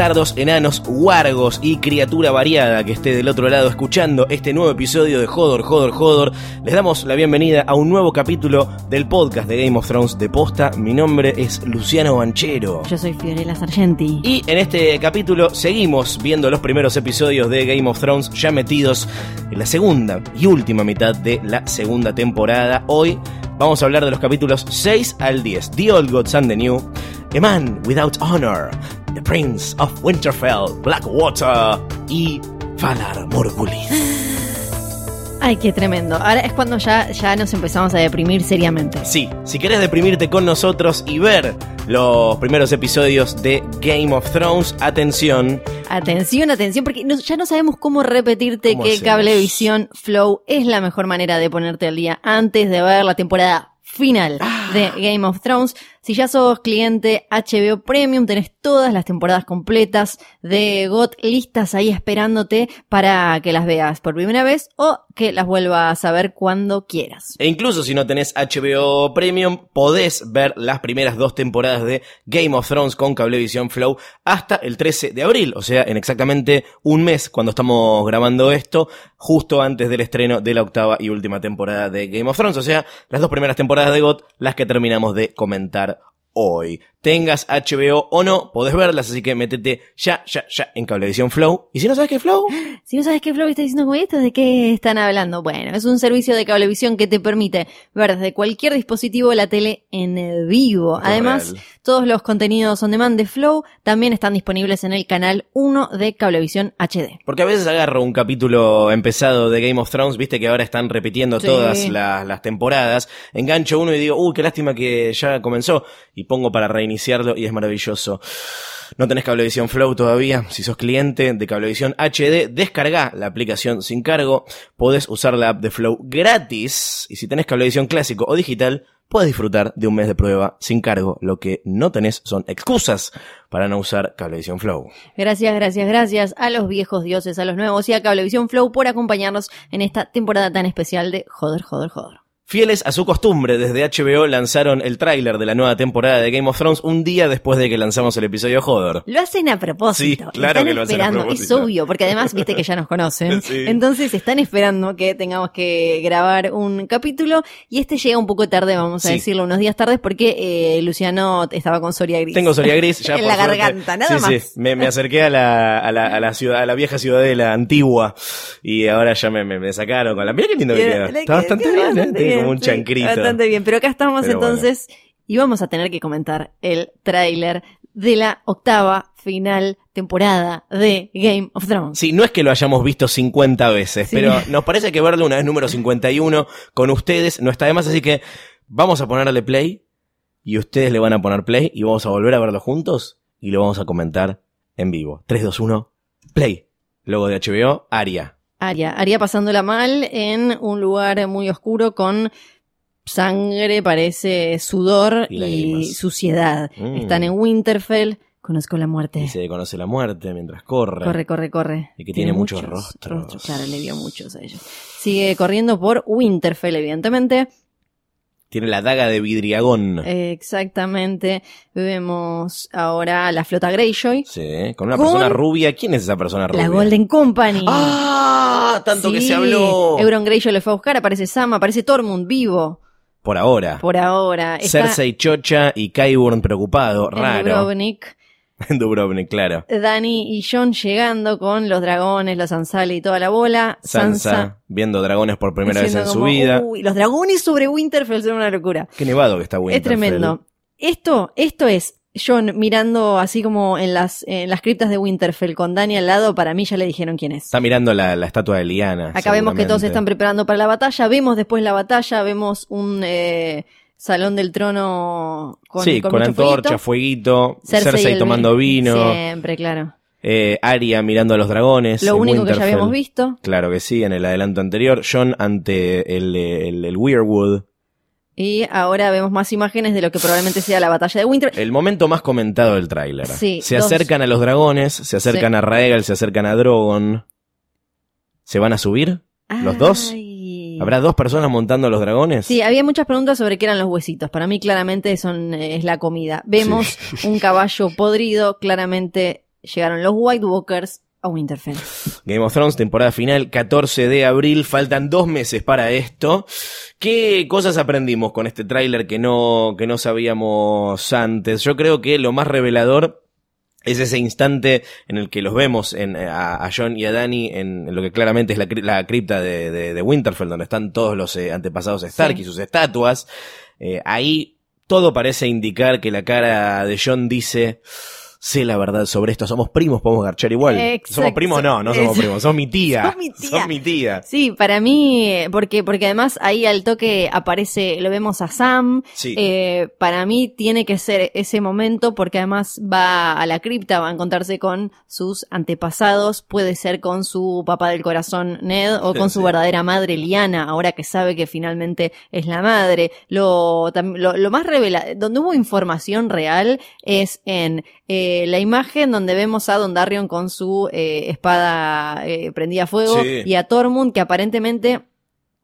Bastardos, enanos, wargos y criatura variada que esté del otro lado escuchando este nuevo episodio de Jodor, Jodor, Jodor. Les damos la bienvenida a un nuevo capítulo del podcast de Game of Thrones de Posta. Mi nombre es Luciano Banchero. Yo soy Fiorella Sargenti. Y en este capítulo seguimos viendo los primeros episodios de Game of Thrones ya metidos en la segunda y última mitad de la segunda temporada. Hoy vamos a hablar de los capítulos 6 al 10. The Old Gods and the New. A Man Without Honor. The Prince of Winterfell, Blackwater y Valar Morgulis. Ay, qué tremendo. Ahora es cuando ya, ya nos empezamos a deprimir seriamente. Sí, si querés deprimirte con nosotros y ver los primeros episodios de Game of Thrones, atención. Atención, atención, porque no- ya no sabemos cómo repetirte ¿Cómo que hacemos? Cablevisión Flow es la mejor manera de ponerte al día antes de ver la temporada final Ah. de Game of Thrones. Si ya sos cliente HBO Premium, tenés todas las temporadas completas de GOT listas ahí esperándote para que las veas por primera vez o que las vuelvas a ver cuando quieras. E incluso si no tenés HBO Premium, podés ver las primeras dos temporadas de Game of Thrones con Cablevisión Flow hasta el 13 de abril, o sea, en exactamente un mes cuando estamos grabando esto, justo antes del estreno de la octava y última temporada de Game of Thrones, o sea, las dos primeras temporadas de GOT, las que terminamos de comentar hoy. Tengas HBO o no, podés verlas, así que métete ya, ya, ya en Cablevisión Flow. Y si no sabes qué es Flow, Si no sabes qué Flow está diciendo con esto, ¿de qué están hablando? Bueno, es un servicio de cablevisión que te permite ver desde cualquier dispositivo la tele en vivo. Además, todos los contenidos on demand de Flow también están disponibles en el canal 1 de Cablevisión HD. Porque a veces agarro un capítulo empezado de Game of Thrones, viste que ahora están repitiendo Sí. todas la- las temporadas, engancho uno y digo, uy, qué lástima que ya comenzó, y pongo para reiniciarlo y es maravilloso. No tenés Cablevisión Flow todavía, si sos cliente de Cablevisión HD, descarga la aplicación sin cargo, podés usar la app de Flow gratis, y si tenés Cablevisión clásico o digital, puedes disfrutar de un mes de prueba sin cargo. Lo que no tenés son excusas para no usar Cablevisión Flow. Gracias, gracias, gracias a los viejos dioses, a los nuevos y a Cablevisión Flow por acompañarnos en esta temporada tan especial de Joder, Joder, Joder. Fieles a su costumbre, desde HBO lanzaron el tráiler de la nueva temporada de Game of Thrones un día después de que lanzamos el episodio Joder. Lo hacen a propósito. Sí, claro están que lo hacen a esperando. propósito. Es obvio, porque además viste que ya nos conocen. Sí. Entonces están esperando que tengamos que grabar un capítulo y este llega un poco tarde, vamos a Sí. decirlo, unos días tarde porque eh, Luciano estaba con Soria Gris. Tengo Soria Gris ya en por la suerte. garganta, nada más. sí. Me, me acerqué a la, a la, a la ciudad, a la vieja ciudadela antigua y ahora ya me, me, me sacaron con la. Mira qué lindo que Bien, queda. Está bastante bien, ¿eh? Tiene bien, como un chancrito. Bastante bien, pero acá estamos Pero entonces y vamos a tener que comentar el tráiler de la octava final temporada de Game of Thrones. Sí, no es que lo hayamos visto 50 veces, Sí. pero nos parece que verlo una vez número 51 con ustedes no está de más, así que vamos a ponerle play y ustedes le van a poner play y vamos a volver a verlo juntos y lo vamos a comentar en vivo. 3, 2, 1, play. Logo de HBO, Aria. Aria, Aria pasándola mal en un lugar muy oscuro con sangre, parece sudor Y suciedad. Mm. Están en Winterfell, conozco la muerte. Y se conoce la muerte mientras corre. Corre, corre, corre. Y que tiene muchos rostros. Claro, le dio muchos a ellos. Sigue corriendo por Winterfell, evidentemente. Tiene la daga de vidriagón. Exactamente. Vemos ahora a la flota Greyjoy. Sí, con una Con- persona rubia. ¿Quién es esa persona rubia? La Golden Company. ¡Ah! Tanto que se habló. Euron Greyjoy le fue a buscar, aparece Sam, aparece Tormund vivo. Por ahora. Por ahora. Está Cersei chocha y Qyburn preocupado. Raro. Dubrovnik. En Dubrovnik, claro. Dani y John llegando con los dragones, los Ansali y toda la bola. Sansa, Sansa. viendo dragones por primera vez en su vida. Uy, los dragones sobre Winterfell son una locura. Qué nevado que está Es Winterfell. tremendo. Esto, esto es John mirando así como en las, en las criptas de Winterfell con Dani al lado, para mí ya le dijeron quién es. Está mirando la, la estatua de Liana. Acá vemos que todos se están preparando para la batalla, vemos después la batalla, vemos un eh, salón del trono con, sí, con, antorcha, fueguito. fueguito. Cersei, tomando vi- vino. Siempre, claro. Eh, Arya mirando a los dragones. Lo único que ya habíamos visto. Claro que sí, en el adelanto anterior. John ante el, el, el Weirwood. Y ahora vemos más imágenes de lo que probablemente sea la batalla de Winter. El momento más comentado del tráiler. Sí, se dos. acercan a los dragones, se acercan Sí. a Raegal, se acercan a Drogon. ¿Se van a subir? ¿Los dos? ¿Habrá dos personas montando los dragones? Sí, había muchas preguntas sobre qué eran los huesitos. Para mí claramente son eh, es la comida. Vemos un caballo podrido, claramente llegaron los White Walkers a Winterfell. Game of Thrones, temporada final, 14 de abril, faltan dos meses para esto. ¿Qué cosas aprendimos con este tráiler que no, que no sabíamos antes? Yo creo que lo más revelador es ese instante en el que los vemos en, a, a John y a Dani en, en lo que claramente es la, cri- la cripta de, de- de Winterfell, donde están todos los eh, antepasados Stark Sí. y sus estatuas. Eh, ahí todo parece indicar que la cara de John dice... Sé la verdad sobre esto, somos primos, podemos garchar igual. Exacto. Somos primos, no, no somos primos, sos mi tía. Sos mi tía. Sos mi tía. Sí, para mí, porque, porque además ahí al toque aparece, lo vemos a Sam. Sí. Eh, para mí tiene que ser ese momento porque además va a la cripta, va a encontrarse con sus antepasados, puede ser con su papá del corazón Ned o con su Sí. verdadera madre Liana, ahora que sabe que finalmente es la madre. Lo, lo más revela, donde hubo información real es en eh, la imagen donde vemos a Don Darion con su eh, espada eh, prendida a fuego Sí. y a Tormund que aparentemente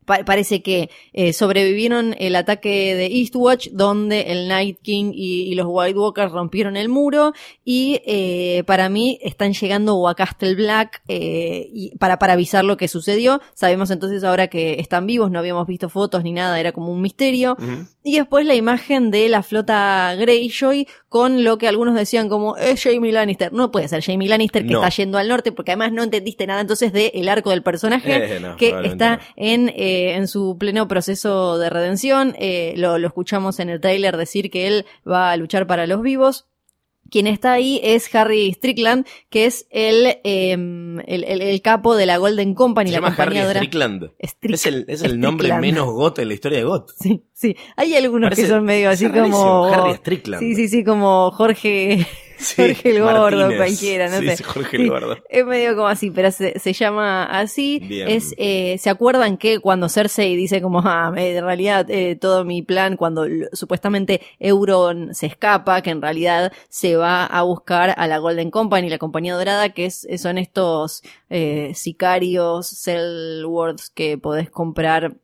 pa- parece que eh, sobrevivieron el ataque de Eastwatch donde el Night King y, y los White Walkers rompieron el muro y eh, para mí están llegando a Castle Black eh, y para, para avisar lo que sucedió. Sabemos entonces ahora que están vivos, no habíamos visto fotos ni nada, era como un misterio. Y después la imagen de la flota Greyjoy con lo que algunos decían como es Jamie Lannister. No puede ser Jamie Lannister que No. está yendo al norte porque además no entendiste nada entonces del el arco del personaje Eh, no, que está en, eh, en su pleno proceso de redención. Eh, lo, lo escuchamos en el tráiler decir que él va a luchar para los vivos. Quien está ahí es Harry Strickland, que es el, eh, el, el- el capo de la Golden Company, Se la llama Harry Strickland. Strick- Es el, es el nombre menos got en la historia de got. Sí, sí. Hay algunos Parece- que son medio así como. Harry Strickland. Sí, sí, sí, como Jorge. Sí, Jorge el Gordo, Martínez. cualquiera, no Sí, sé. sí, Jorge el Gordo. Es medio como así, pero se, se llama así. Bien. Es, eh, ¿Se acuerdan que cuando Cersei dice como, ah, en realidad eh, todo mi plan, cuando supuestamente Euron se escapa, que en realidad se va a buscar a la Golden Company, la compañía dorada, que es, son estos eh, sicarios, Cellworths que podés comprar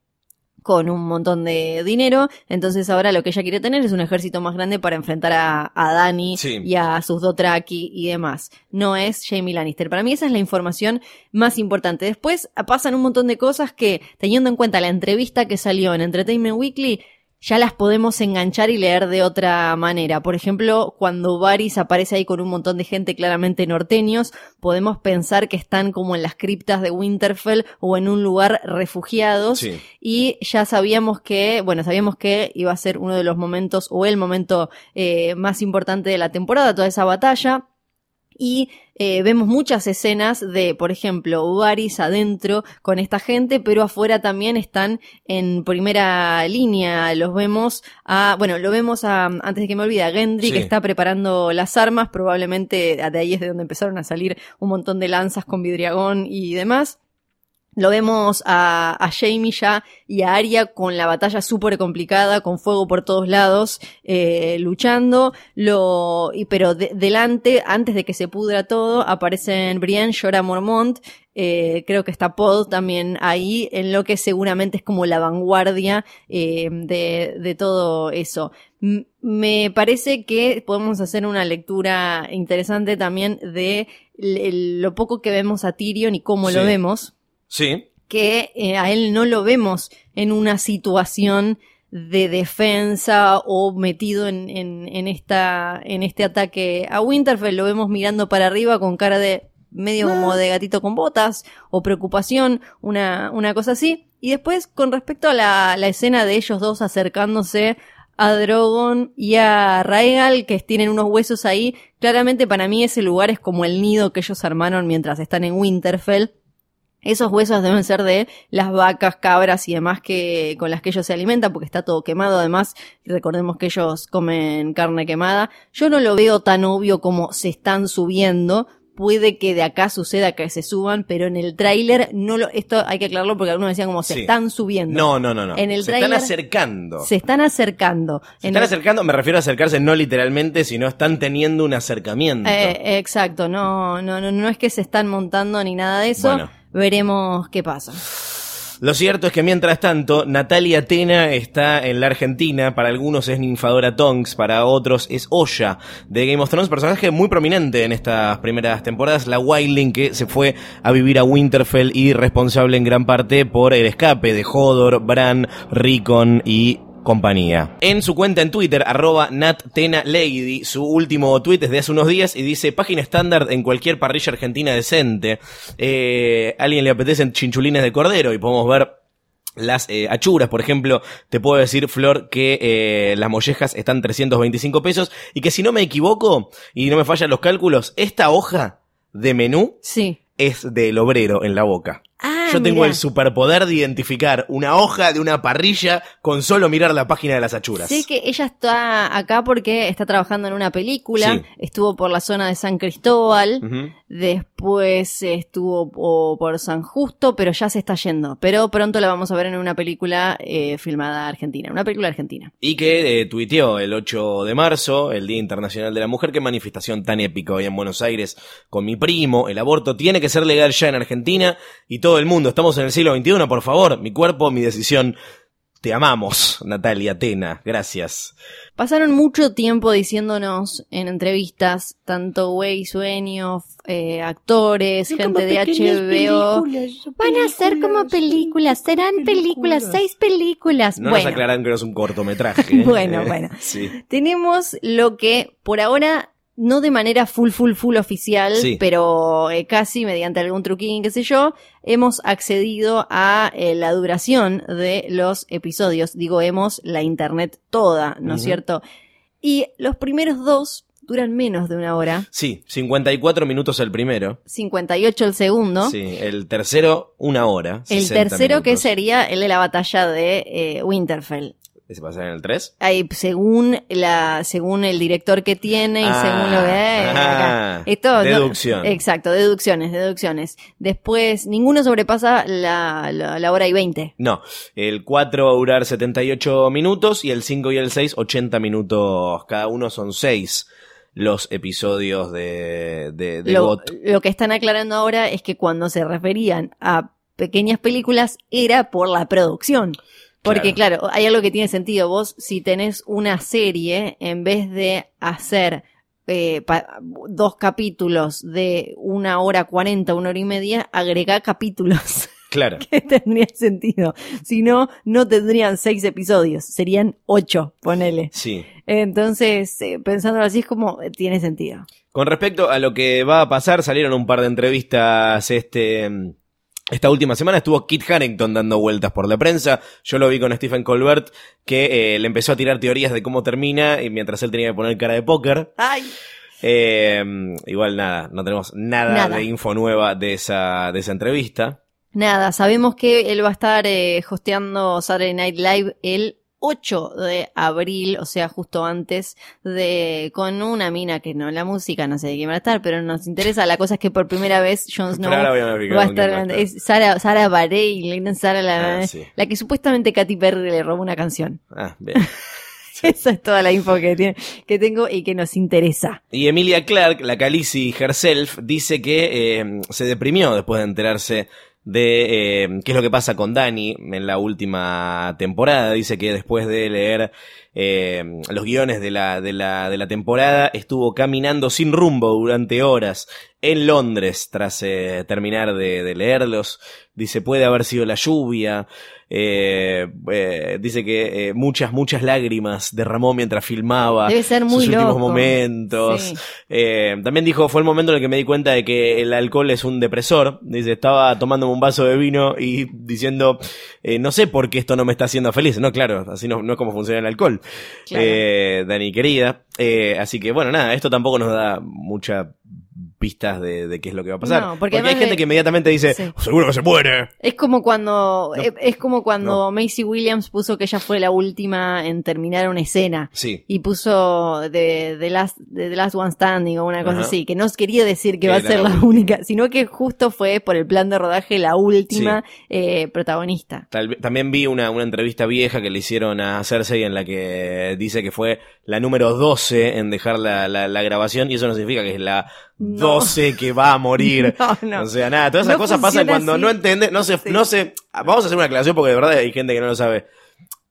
con un montón de dinero. Entonces ahora lo que ella quiere tener es un ejército más grande para enfrentar a, a Dani Sí. y a sus Dothraki y demás. No es Jamie Lannister. Para mí esa es la información más importante. Después pasan un montón de cosas que, teniendo en cuenta la entrevista que salió en Entertainment Weekly, ya las podemos enganchar y leer de otra manera. Por ejemplo, cuando Varys aparece ahí con un montón de gente claramente norteños, podemos pensar que están como en las criptas de Winterfell o en un lugar refugiados. Sí. Y ya sabíamos que, bueno, sabíamos que iba a ser uno de los momentos o el momento eh, más importante de la temporada, toda esa batalla. Y eh, vemos muchas escenas de, por ejemplo, Varys adentro con esta gente, pero afuera también están en primera línea. Los vemos a, bueno, lo vemos a, antes de que me olvide, a Gendry Sí. que está preparando las armas. Probablemente de ahí es de donde empezaron a salir un montón de lanzas con vidriagón y demás. Lo vemos a, a Jamie ya y a Arya con la batalla súper complicada, con fuego por todos lados, eh, luchando. Lo, y, pero de- delante, antes de que se pudra todo, aparecen Brienne, Jorah Mormont, eh, creo que está Pod también ahí, en lo que seguramente es como la vanguardia eh, de, de todo eso. M- me parece que podemos hacer una lectura interesante también de lo poco que vemos a Tyrion y cómo Sí. lo vemos Sí. que eh, a él no lo vemos en una situación de defensa o metido en, en, en esta, en este ataque a Winterfell. Lo vemos mirando para arriba con cara de medio como de gatito con botas o preocupación, una, una cosa así. Y después, con respecto a la, la escena de ellos dos acercándose a Drogon y a Raegal, que tienen unos huesos ahí, claramente para mí ese lugar es como el nido que ellos armaron mientras están en Winterfell. Esos huesos deben ser de las vacas, cabras y demás que, con las que ellos se alimentan, porque está todo quemado. Además, recordemos que ellos comen carne quemada. Yo no lo veo tan obvio como se están subiendo, puede que de acá suceda que se suban, pero en el tráiler no lo, esto hay que aclararlo porque algunos decían como se Sí. están subiendo. No, no, no, no. En el se están acercando. Se están acercando. Se están el- acercando, me refiero a acercarse no literalmente, sino están teniendo un acercamiento. Eh, exacto, no, no, no, no es que se están montando ni nada de eso. Bueno. Veremos qué pasa. Lo cierto es que mientras tanto, Natalia Tena está en la Argentina. Para algunos es Ninfadora Tonks, para otros es Oya de Game of Thrones, personaje muy prominente en estas primeras temporadas. La Wildling que se fue a vivir a Winterfell y responsable en gran parte por el escape de Hodor, Bran, Rickon y compañía. En su cuenta en Twitter, arroba NatTenaLady, su último tweet es de hace unos días y dice página estándar en cualquier parrilla argentina decente. Eh, a alguien le apetecen chinchulines de cordero y podemos ver las eh, achuras, por ejemplo, te puedo decir, Flor, que eh, las mollejas están 325 pesos y que si no me equivoco y no me fallan los cálculos, esta hoja de menú Sí. es del obrero en la boca. Ah, Yo tengo mirá. el superpoder de identificar una hoja de una parrilla con solo mirar la página de las achuras. Sé que ella está acá porque está trabajando en una película. Sí. Estuvo por la zona de San Cristóbal. Después estuvo po- por San Justo, pero ya se está yendo. Pero pronto la vamos a ver en una película eh, filmada argentina. Una película argentina. Y que eh, tuiteó el 8 de marzo, el Día Internacional de la Mujer, qué manifestación tan épica hoy en Buenos Aires con mi primo. El aborto tiene que ser legal ya en Argentina y todo el mundo. Estamos en el siglo XXI, por favor. Mi cuerpo, mi decisión. Te amamos, Natalia Tena. Gracias. Pasaron mucho tiempo diciéndonos en entrevistas, tanto Güey Sueño, eh, actores, gente de HBO. Van a ser como películas, serán películas, seis películas. No nos bueno, aclararon que no es un cortometraje. ¿eh? Bueno, bueno. Sí. tenemos lo que por ahora no de manera full, full, full oficial, Sí. pero eh, casi mediante algún truquín, qué sé yo, hemos accedido a eh, la duración de los episodios. Digo, hemos la internet toda, ¿no es cierto? Y los primeros dos duran menos de una hora, Sí, 54 minutos el primero. 58 el segundo. Sí, el tercero, una hora. El 60 tercero que sería el de la batalla de eh, Winterfell. ¿Ese pasa en el 3? Ahí, según la, según el director que tiene y Ah, según lo que eh, ah. Esto, no- deducción. exacto, deducciones, deducciones. Después, ninguno sobrepasa la, la, la hora y 20. No, el 4 va a durar 78 minutos y el 5 y el 6 80 minutos. Cada uno son 6 los episodios de, de, de Lo, GOT. lo que están aclarando ahora es que cuando se referían a pequeñas películas era por la producción. Porque claro. hay algo que tiene sentido. Vos, si tenés una serie, en vez de hacer eh, dos capítulos de una hora cuarenta, una hora y media, agregá capítulos. Claro. que tendría sentido. Si no, no tendrían seis episodios, serían ocho, ponele. Sí. Entonces, eh, pensándolo así es como, eh, tiene sentido. Con respecto a lo que va a pasar, salieron un par de entrevistas este esta última semana estuvo Kit Harington dando vueltas por la prensa. Yo lo vi con Stephen Colbert que eh, le empezó a tirar teorías de cómo termina y mientras él tenía que poner cara de póker. ¡Ay! Eh, igual nada, no tenemos nada, Nada. de info nueva de esa de esa entrevista. Nada, sabemos que él va a estar eh, hosteando Saturday Night Live el 8 de abril, o sea, justo antes de con una mina que no, la música no sé de quién va a estar, pero nos interesa. La cosa es que por primera vez Jon Snow va a estar, es Sara, Sara Bareilles. Sara la, Ah, sí. la que supuestamente Katy Perry le robó una canción. Ah, bien. Esa es toda la info que, tiene, que tengo y que nos interesa. Y Emilia Clark, la Khaleesi herself, dice que eh, se deprimió después de enterarse de eh, qué es lo que pasa con Dani en la última temporada. Dice que después de leer eh, los guiones de la, de, la, de la temporada estuvo caminando sin rumbo durante horas en Londres tras eh, terminar de, de leerlos. Dice puede haber sido la lluvia. Eh, eh, dice que eh, muchas, muchas lágrimas derramó mientras filmaba Debe ser muy sus últimos loco. momentos. Sí. También dijo, fue el momento en el que me di cuenta de que el alcohol es un depresor. Dice, estaba tomándome un vaso de vino y diciendo, no sé por qué esto no me está haciendo feliz. No, claro, así no, no es como funciona el alcohol. Claro. Dani querida. Así que bueno, nada, esto tampoco nos da mucha pistas de, de qué es lo que va a pasar. No, porque porque hay gente de- que inmediatamente dice, Sí. seguro que se muere. Es como cuando No. es, es como cuando Macy Williams puso que ella fue la última en terminar una escena Sí. y puso de The Last, de The Last One Standing o una cosa Ajá. así, que no quería decir que Que va a ser la última. única, sino que justo fue por el plan de rodaje la última eh, protagonista. Tal también vi una, una entrevista vieja que le hicieron a Cersei en la que dice que fue la número 12 en dejar la, la- la grabación y eso no significa que es la No. 12 que va a morir. No, no. O sea, nada, todas esas cosas pasan cuando así. no entiende, no se, Sí. no se, vamos a hacer una aclaración porque de verdad hay gente que no lo sabe.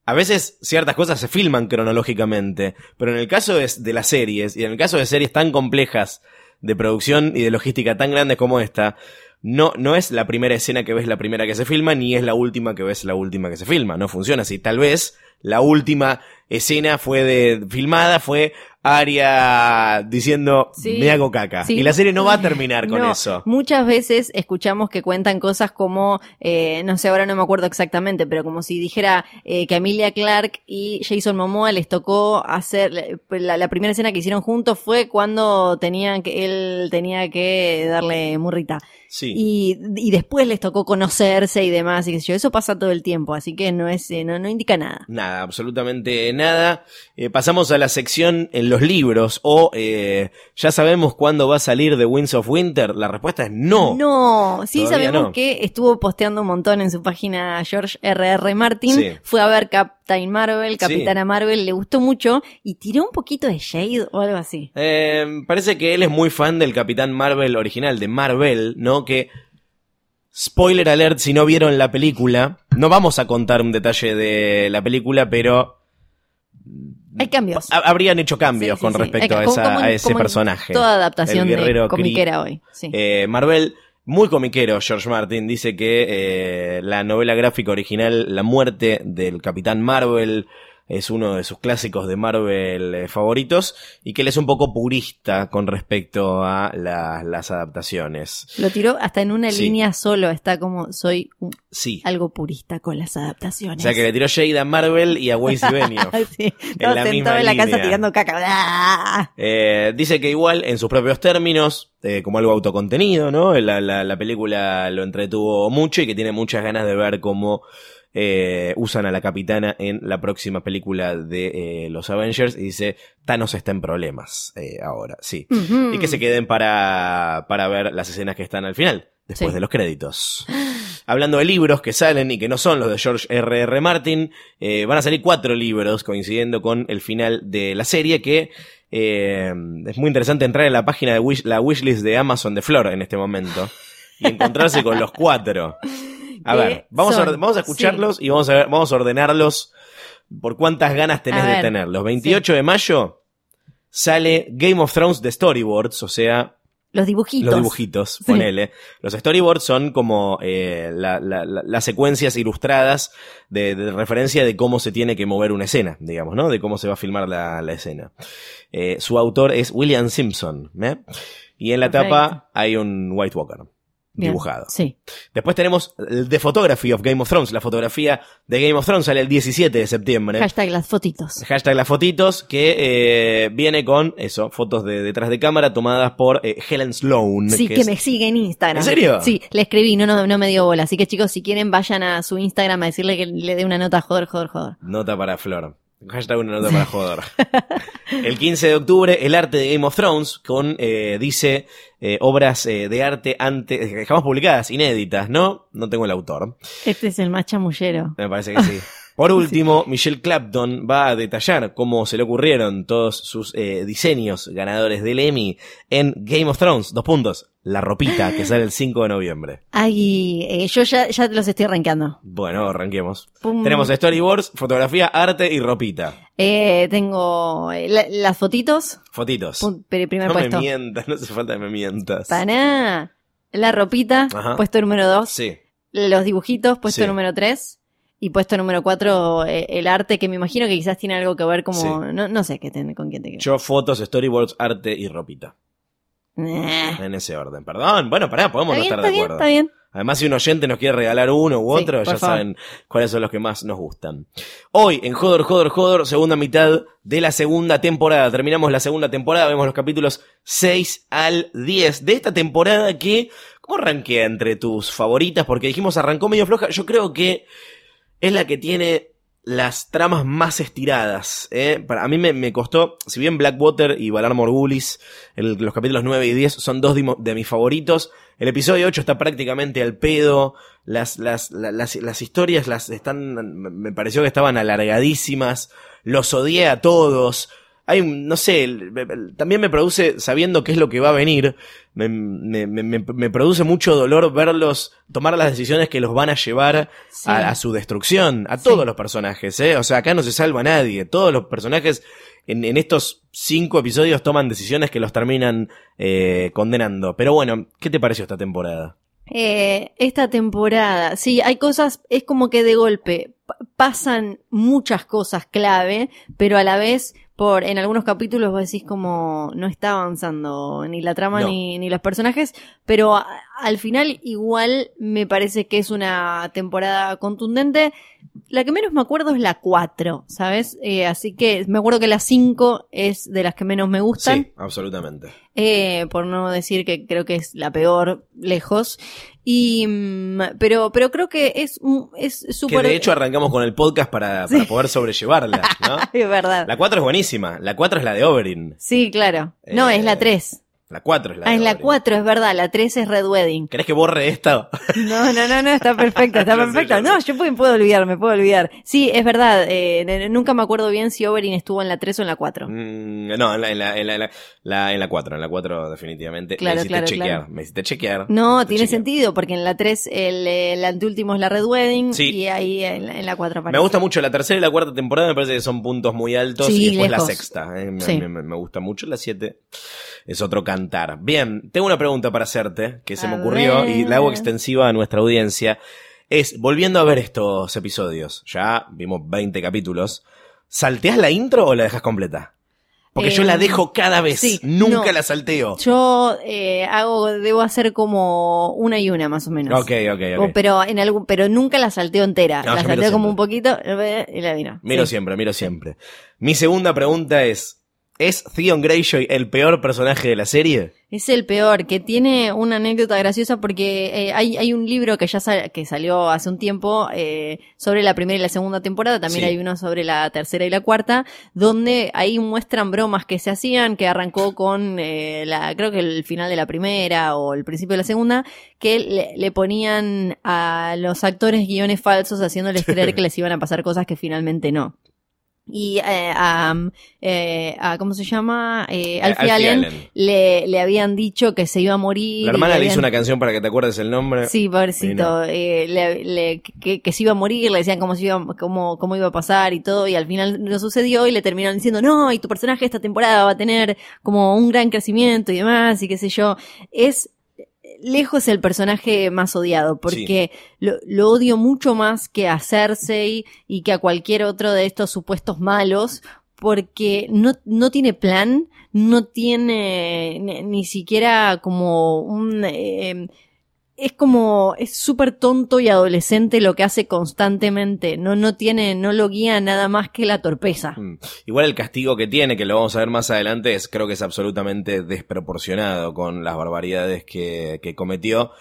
A veces ciertas cosas se filman cronológicamente, pero en el caso de, de las series y en el caso de series tan complejas de producción y de logística tan grandes como esta, no, no es la primera escena que ves la primera que se filma, ni es la última que ves la última que se filma. No funciona así. Tal vez la última escena fue de, filmada fue Aria diciendo Sí. me hago caca. Sí. Y la serie no va a terminar con No, eso. Muchas veces escuchamos que cuentan cosas como, eh, no sé, ahora no me acuerdo exactamente, pero como si dijera eh, que Emilia Clark y Jason Momoa les tocó hacer, la, la primera escena que hicieron juntos fue cuando tenían que, él tenía que darle murrita. Sí. Y, y después les tocó conocerse y demás, y qué sé yo, eso pasa todo el tiempo, así que no es, eh, no, no indica nada. Nada, absolutamente nada. Eh, pasamos a la sección en los libros o eh, ya sabemos cuándo va a salir The Winds of Winter. La respuesta es no. No, sí Todavía sabemos no. que estuvo posteando un montón en su página George R.R. Martin. Sí. Fue a ver Captain Marvel, Capitana Sí. Marvel, le gustó mucho y tiró un poquito de shade o algo así. Eh, parece que él es muy fan del Capitán Marvel original, de Marvel, ¿no? Que, spoiler alert, si no vieron la película, no vamos a contar un detalle de la película, pero Hay cambios. ha- habrían hecho cambios Sí, con sí. respecto a, ca- esa- como en- a ese como personaje. Toda adaptación el guerrero de comiquera hoy. Eh, Marvel, muy comiquero, George Martin, dice que eh, la novela gráfica original, La muerte del Capitán Marvel, es uno de sus clásicos de Marvel eh, favoritos y que él es un poco purista con respecto a la- las adaptaciones. Lo tiró hasta en una Sí. línea solo. Está como, soy un- Sí. algo purista con las adaptaciones. O sea que le tiró shade a Marvel y a Weiss y Benioff. sí, estaba la misma en la casa tirando caca. ¡Ah! Eh, dice que igual, en sus propios términos, eh, como algo autocontenido, ¿no? La, la, la película lo entretuvo mucho y que tiene muchas ganas de ver cómo eh, usan a la capitana en la próxima película de eh, los Avengers. Y dice, Thanos está en problemas eh, ahora, sí. Y que se queden para, para ver las escenas que están al final, después Sí. de los créditos. Hablando de libros que salen y que no son los de George R.R. R. Martin, eh, van a salir cuatro libros coincidiendo con el final de la serie que eh, es muy interesante entrar en la página de wish, la wishlist de Amazon de Flor en este momento y encontrarse con los cuatro. A ¿Qué ver, vamos a, son? vamos a escucharlos y vamos a, ver, vamos a ordenarlos por cuántas ganas tenés de tenerlos. 28 de mayo sale Game of Thrones de Storyboards, o sea, Los dibujitos. los dibujitos, Sí. ponele. Los storyboards son como eh, la- la- la- las secuencias ilustradas de, de referencia de cómo se tiene que mover una escena, digamos, ¿no? De cómo se va a filmar la, la escena. Eh, su autor es William Simpson, ¿eh? Y en la Perfecto. tapa hay un White Walker Bien. dibujado. Sí. Después tenemos The Photography of Game of Thrones. La fotografía de Game of Thrones sale el 17 de septiembre. Hashtag las fotitos. Hashtag las fotitos que eh, viene con eso, fotos de detrás de cámara tomadas por eh, Helen Sloan. Sí, que, es- me sigue en Instagram. ¿En serio? Sí, le escribí, no, no, no me dio bola. Así que chicos, si quieren, vayan a su Instagram a decirle que le dé una nota, joder, joder, joder. Nota para Flor. Hashtag una nota para joder. El 15 de octubre, el arte de Game of Thrones, con, eh, dice, eh, obras eh, de arte antes, jamás publicadas, inéditas, ¿no? No tengo el autor. Este es el más chamullero. Me parece que sí. Por último, Michelle Clapton va a detallar cómo se le ocurrieron todos sus eh, diseños ganadores del Emmy en Game of Thrones. Dos puntos. La ropita que sale el 5 de noviembre. Ay, eh, yo ya, ya los estoy arranqueando. Bueno, arranquemos. Pum. Tenemos storyboards, fotografía, arte y ropita. Eh, tengo eh, la- las fotitos. Fotitos. Pum, pri- primer no puesto. me mientas, no hace falta que me mientas. Paná. La ropita, Ajá. puesto número dos. Sí. Los dibujitos, puesto Sí. número tres. Y puesto número cuatro, eh, el arte, que me imagino que quizás tiene algo que ver como... Sí. No, no sé qué tiene, con quién te quedas. Yo fotos, storyboards, arte y ropita. Nah. En ese orden. Perdón. Bueno, pará, podemos Está no bien, estar está de bien, acuerdo. está bien. Además, si un oyente nos quiere regalar uno u otro, ya favor. saben cuáles son los que más nos gustan. Hoy, en Joder, Joder, Joder, segunda mitad de la segunda temporada. Terminamos la segunda temporada, vemos los capítulos 6 al 10 de esta temporada que, ¿cómo arranqué entre tus favoritas? Porque dijimos arrancó medio floja. Yo creo que es la que tiene las tramas más estiradas. ¿eh? Para, a mí me, me costó, si bien Blackwater y Valar Morgulis, los capítulos 9 y 10 son dos de, mis favoritos, el episodio 8 está prácticamente al pedo, las, las, la- las, las historias las están, me pareció que estaban alargadísimas, los odié a todos. Hay, un- no sé, el- también me produce, sabiendo qué es lo que va a venir, me, me, me- produce mucho dolor verlos tomar las decisiones que los van a llevar Sí. a, a su destrucción, a Sí. todos los personajes, ¿eh? O sea, acá no se salva nadie. Todos los personajes en, en estos cinco episodios toman decisiones que los terminan eh, condenando. Pero bueno, ¿qué te pareció esta temporada? Eh, esta temporada, sí, hay cosas, es como que de golpe pa- pasan muchas cosas clave, pero a la vez, por en algunos capítulos vos decís como no está avanzando ni la trama No. ni, ni los personajes, pero a- al final igual me parece que es una temporada contundente. La que menos me acuerdo es la 4, ¿sabes? Eh, así que me acuerdo que la 5 es de las que menos me gustan. Sí, absolutamente. Eh, por no decir que creo que es la peor lejos. Y, mm, pero, pero creo que es, un- es Que súper. de hecho arrancamos con el podcast para, para Sí. poder sobrellevarla, ¿no? es verdad. La 4 es buenísima. La 4 es la de Oberyn. Sí, claro. No, Eh, es la 3. La 4 es la Ah, es la Oberyn. 4, es verdad. La 3 es Red Wedding. ¿Querés que borre esta? No, no, no, no, está perfecto, está perfecto. No, yo puedo, puedo olvidar, me puedo olvidar. Sí, es verdad. eh, nunca me acuerdo bien si Oberyn estuvo en la 3 o en la 4. Mm, no, en la, en la, en la, la, en la 4, en la 4 definitivamente. Claro, me hiciste claro, chequear, claro. me hiciste chequear. No, hiciste tiene chequear. sentido, porque en la 3 el, el anteúltimo es la Red Wedding Sí. y ahí en, la- en la 4 aparece. Me gusta mucho la tercera y la cuarta temporada, me parece que son puntos muy altos. Sí, y después lejos. la sexta, eh, me, Sí. me- me- me gusta mucho. La siete es otro cantar. Bien, tengo una pregunta para hacerte que se A me ocurrió y la hago extensiva a nuestra audiencia. Es, volviendo a ver estos episodios, ya vimos 20 capítulos, ¿salteás la intro o la dejas completa? Porque yo la dejo cada vez, sí, nunca no. la salteo. Yo eh, hago, debo hacer como una y una más o menos. Ok, ok, O- ok. pero en algún, pero nunca la salteo entera. No, la salteo como siempre. un poquito eh, y la miro. Miro Sí. siempre, miro siempre. Mi segunda pregunta es, ¿es Theon Greyjoy el peor personaje de la serie? Es el peor, que tiene una anécdota graciosa porque eh, hay, hay un libro que ya sal- que salió hace un tiempo eh, sobre la primera y la segunda temporada, también Sí. hay uno sobre la tercera y la cuarta, donde ahí muestran bromas que se hacían, que arrancó con eh, la, creo que el final de la primera o el principio de la segunda, que le, le ponían a los actores guiones falsos haciéndoles creer que les iban a pasar cosas que finalmente no. Y eh, a, eh, a- ¿cómo se llama? Eh, Alfie, Alfie Allen, Allen. le, le habían dicho que se iba a morir. La hermana le hizo una canción para que te acuerdes el nombre. Sí, pobrecito. Y eh, le- le- que, que se iba a morir, le decían cómo, se iba, cómo, cómo iba a pasar y todo, y al final no sucedió y le terminaron diciendo, no, y tu personaje esta temporada va a tener como un gran crecimiento y demás, y qué sé yo. Es lejos el personaje más odiado, porque lo, lo odio mucho más que a Cersei y que a cualquier otro de estos supuestos malos, porque no, no tiene plan, no tiene ni, ni siquiera como un... eh, es como, es súper tonto y adolescente lo que hace constantemente. No, no tiene, no lo guía nada más que la torpeza. Mm. Igual el castigo que tiene, que lo vamos a ver más adelante, es creo que es absolutamente desproporcionado con las barbaridades que, que cometió,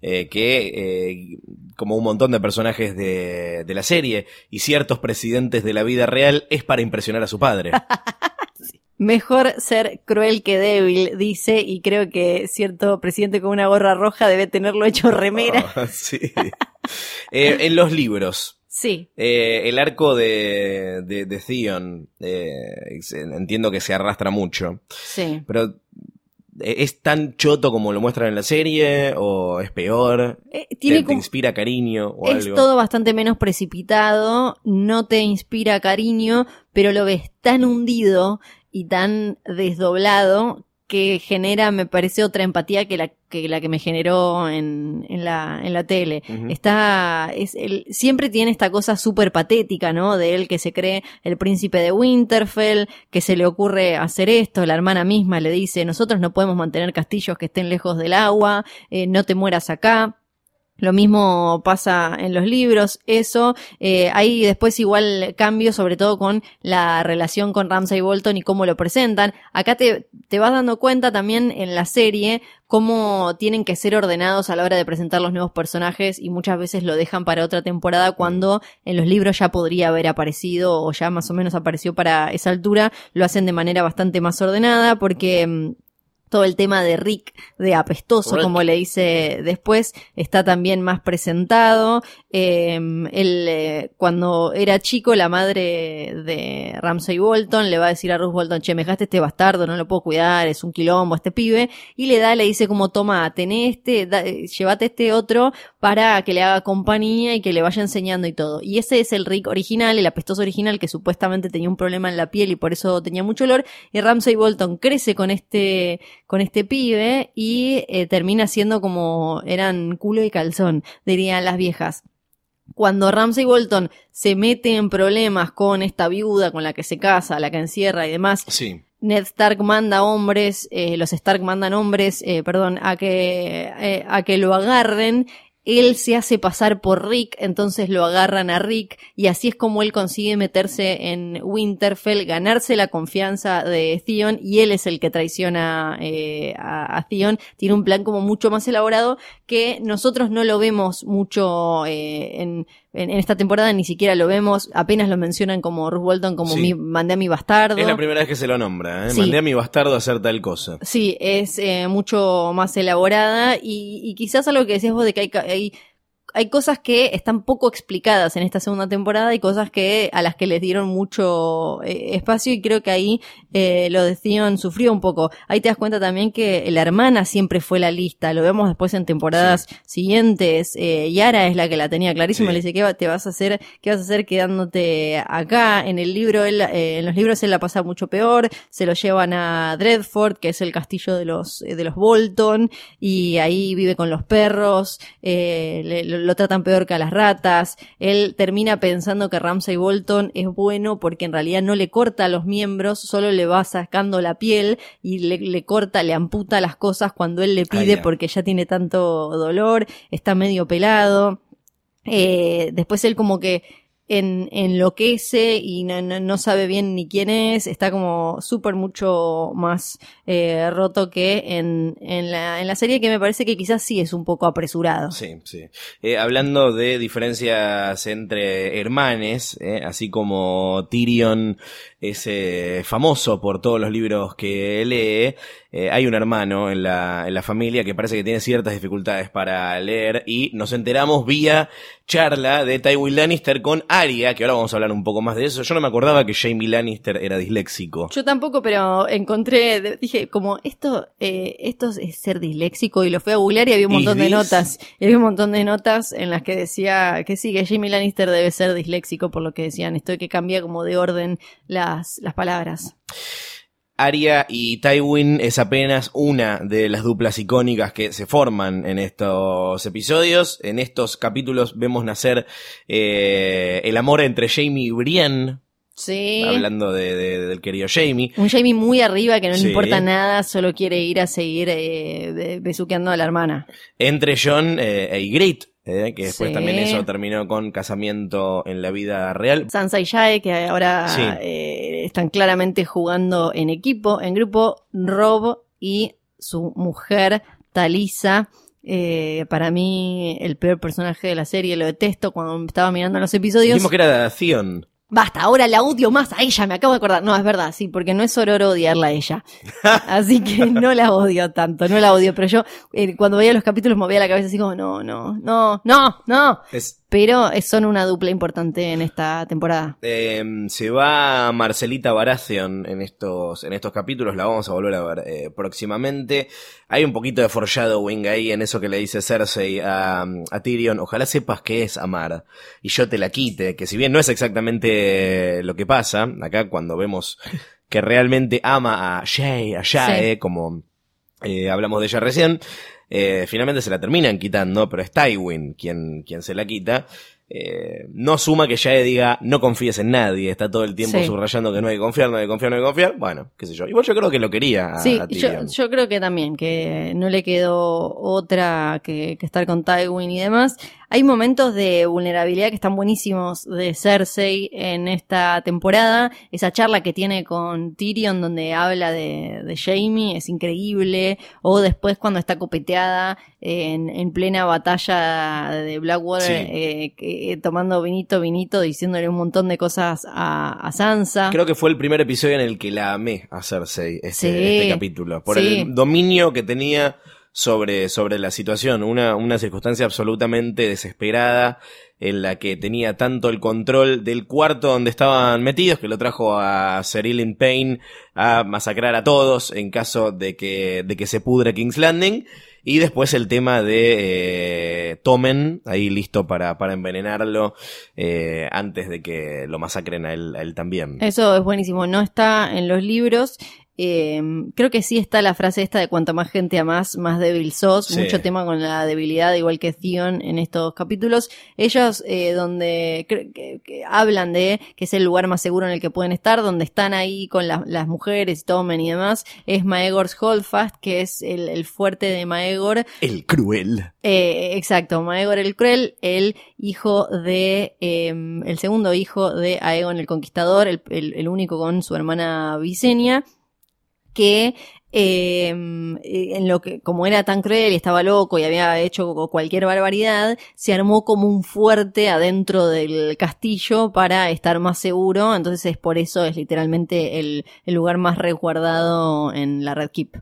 eh, que eh, como un montón de personajes de, de la serie y ciertos presidentes de la vida real es para impresionar a su padre. Mejor ser cruel que débil, dice, y creo que cierto presidente con una gorra roja debe tenerlo hecho remera. Ah, sí. Eh, en los libros, Sí. Eh, el arco de, de, de Theon, eh, entiendo que se arrastra mucho, Sí. pero eh, ¿es tan choto como lo muestran en la serie o es peor? Eh, ¿Te, tiene te inspira cariño o es algo? todo bastante menos precipitado, no te inspira cariño, pero lo ves tan hundido y tan desdoblado que genera, me parece, otra empatía que la que, la que me generó en, en, la, en la tele. Está, es el, siempre tiene esta cosa súper patética, ¿no? De él que se cree el príncipe de Winterfell, que se le ocurre hacer esto, la hermana misma le dice, nosotros no podemos mantener castillos que estén lejos del agua, eh, no te mueras acá. Lo mismo pasa en los libros, eso. Eh, hay después igual cambios, sobre todo con la relación con Ramsay Bolton y cómo lo presentan. Acá te, te vas dando cuenta también en la serie cómo tienen que ser ordenados a la hora de presentar los nuevos personajes y muchas veces lo dejan para otra temporada cuando en los libros ya podría haber aparecido o ya más o menos apareció para esa altura. Lo hacen de manera bastante más ordenada porque mm, todo el tema de Rick, de apestoso, Rick. como le dice después, está también más presentado. Eh, él, eh, cuando era chico, la madre de Ramsay Bolton le va a decir a Ruth Bolton, che, me dejaste este bastardo, no lo puedo cuidar, es un quilombo este pibe. Y le da, le dice como, toma, tené este, da- eh, llévate este otro para que le haga compañía y que le vaya enseñando y todo. Y ese es el Rick original, el apestoso original que supuestamente tenía un problema en la piel y por eso tenía mucho olor. Y Ramsay Bolton crece con este, con este pibe y eh, termina siendo como eran culo y calzón, dirían las viejas. Cuando Ramsay Bolton se mete en problemas con esta viuda con la que se casa, la que encierra y demás, Sí. Ned Stark manda hombres, eh, los Stark mandan hombres, eh, perdón, a que, eh, a que lo agarren. Él se hace pasar por Rick, entonces lo agarran a Rick y así es como él consigue meterse en Winterfell, ganarse la confianza de Theon y él es el que traiciona eh, a, a Theon. Tiene un plan como mucho más elaborado que nosotros no lo vemos mucho eh, en, en, en esta temporada, ni siquiera lo vemos, apenas lo mencionan como Ruth Bolton, como Sí. mi, mandé a mi bastardo. Es la primera vez que se lo nombra, ¿eh? Sí. Mandé a mi bastardo a hacer tal cosa. Sí, es eh, mucho más elaborada y, y quizás algo que decías vos de que hay, hay, hay cosas que están poco explicadas en esta segunda temporada y cosas que a las que les dieron mucho eh, espacio y creo que ahí eh, lo de Theon sufrió un poco. Ahí te das cuenta también que la hermana siempre fue la lista, lo vemos después en temporadas siguientes. Eh, Yara es la que la tenía clarísima, Sí. le dice ¿qué te vas a hacer, qué vas a hacer quedándote acá. En el libro, él, eh, en los libros él la pasa mucho peor, se lo llevan a Dreadford, que es el castillo de los, eh, de los Bolton, y ahí vive con los perros, eh, le- lo, lo tratan peor que a las ratas. Él termina pensando que Ramsay Bolton es bueno porque en realidad no le corta los miembros, solo le va sacando la piel y le, le corta, le amputa las cosas cuando él le Ah, pide porque ya tiene tanto dolor, está medio pelado. Eh, después él como que en, enloquece y no, no, no sabe bien ni quién es, está como súper mucho más eh, roto que en, en, la, en la serie que me parece que quizás sí es un poco apresurado. Sí, sí. Eh, hablando de diferencias entre hermanes, eh, así como Tyrion es eh, famoso por todos los libros que lee, eh, hay un hermano en la, en la familia que parece que tiene ciertas dificultades para leer y nos enteramos vía charla de Tywin Lannister con Arya, que ahora vamos a hablar un poco más de eso. Yo no me acordaba que Jamie Lannister era disléxico. Yo tampoco, pero encontré, dije, como esto, eh, esto es ser disléxico y lo fui a googlear y había un ¿Y montón de notas. Y había un montón de notas en las que decía que sí, que Jamie Lannister debe ser disléxico por lo que decían. Esto que cambia como de orden las, las palabras. Arya y Tywin es apenas una de las duplas icónicas que se forman en estos episodios. En estos capítulos vemos nacer eh, el amor entre Jamie y Brienne, Sí. hablando de- de- del querido Jamie. Un Jamie muy arriba que no Sí. le importa nada, solo quiere ir a seguir eh, be- besuqueando a la hermana. Entre John eh, e Ygritte, eh, que después Sí. también eso terminó con casamiento en la vida real. Sansa y Jae, que ahora Sí. eh, están claramente jugando en equipo, en grupo, Rob y su mujer, Talisa. Eh, para mí, el peor personaje de la serie, lo detesto cuando estaba mirando los episodios. Dijimos que era Theon. Basta, ahora la odio más a ella, me acabo de acordar. No, es verdad, sí, porque no es horror odiarla a ella. Así que no la odio tanto, no la odio. Pero yo, eh, cuando veía los capítulos, movía la cabeza así como, no, no, no, no, no. Es, Pero eh, son una dupla importante en esta temporada. eh, se va Marcelita Baratheon en estos, en estos capítulos, la vamos a volver a ver eh, próximamente. Hay un poquito de foreshadowing ahí en eso que le dice Cersei a, a Tyrion, ojalá sepas qué es amar y yo te la quite, que si bien no es exactamente lo que pasa, acá cuando vemos que realmente ama a Jay, a Jae, como eh, hablamos de ella recién, eh, finalmente se la terminan quitando, pero es Tywin quien, quien se la quita. eh, no suma que Jae diga no confíes en nadie, está todo el tiempo Sí. subrayando que no hay que confiar, no hay que confiar, no hay que confiar. Bueno, qué sé yo. Igual yo creo que lo quería a, Sí, a yo, yo creo que también, que no le quedó otra que, que estar con Tywin y demás. Hay momentos de vulnerabilidad que están buenísimos de Cersei en esta temporada. Esa charla que tiene con Tyrion donde habla de, de Jaime es increíble. O después cuando está copeteada en, en plena batalla de Blackwater, Sí. eh, tomando vinito, vinito, diciéndole un montón de cosas a, a Sansa. Creo que fue el primer episodio en el que la amé a Cersei, este, Sí. este capítulo, por Sí. el dominio que tenía sobre, sobre la situación, una, una circunstancia absolutamente desesperada en la que tenía tanto el control del cuarto donde estaban metidos, que lo trajo a Cerilin Payne a masacrar a todos en caso de que, de que se pudre King's Landing, y después el tema de eh, Tomen, ahí listo para, para envenenarlo eh, antes de que lo masacren a él también. Eso es buenísimo. No está en los libros. Eh, creo que sí está la frase esta de cuanto más gente a más, débil sos. Sí. Mucho tema con la debilidad, igual que Theon en estos capítulos. Ellos, eh, donde que, que hablan de que es el lugar más seguro en el que pueden estar, donde están ahí con la- las mujeres, Tomen y demás, es Maegor's Holdfast, que es el, el fuerte de Maegor. El cruel. Eh, exacto, Maegor el Cruel, el hijo de, eh, el segundo hijo de Aegon el Conquistador, el, el- el único con su hermana Visenya, que eh, en lo que, como era tan cruel y estaba loco y había hecho cualquier barbaridad, se armó como un fuerte adentro del castillo para estar más seguro, entonces es por eso es literalmente el, lugar más resguardado en la Red Keep.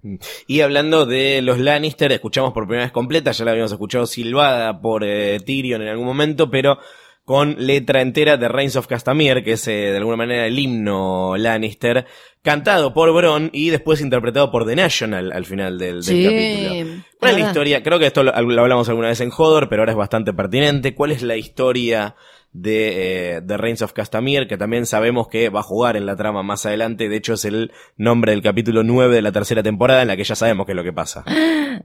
Y hablando de los Lannister, escuchamos por primera vez completa, ya la habíamos escuchado silbada por eh, Tyrion en algún momento, pero con letra entera de Reigns of Castamere, que es eh, de alguna manera el himno Lannister, cantado por Bron y después interpretado por The National al final del, del capítulo. ¿Cuál es la historia? Creo que esto lo, lo hablamos alguna vez en Hodor, pero ahora es bastante pertinente. ¿Cuál es la historia de, eh, de Reigns of Castamere? Que también sabemos que va a jugar en la trama más adelante. De hecho, es el nombre del capítulo 9 de la tercera temporada, en la que ya sabemos qué es lo que pasa.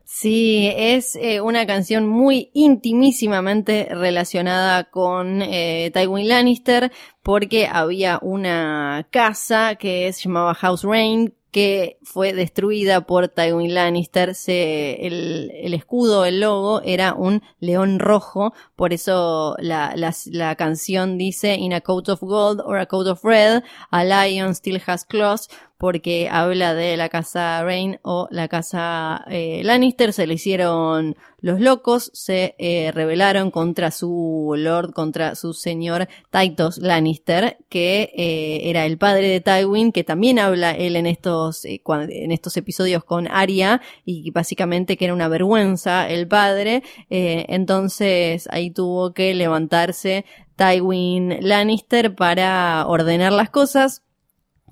Sí, es eh, una canción muy intimísimamente relacionada con eh, Tywin Lannister porque había una casa que se llamaba House Rain que fue destruida por Tywin Lannister. Se, el, el escudo, el logo, era un león rojo, por eso la, la, la canción dice In a coat of gold or a coat of red, a lion still has claws, porque habla de la casa Rain o la casa eh, Lannister, se le hicieron los locos, se eh, rebelaron contra su lord, contra su señor Titus Lannister, que eh, era el padre de Tywin, que también habla él en estos, eh, en estos episodios con Arya, y básicamente que era una vergüenza el padre, entonces ahí tuvo que levantarse Tywin Lannister para ordenar las cosas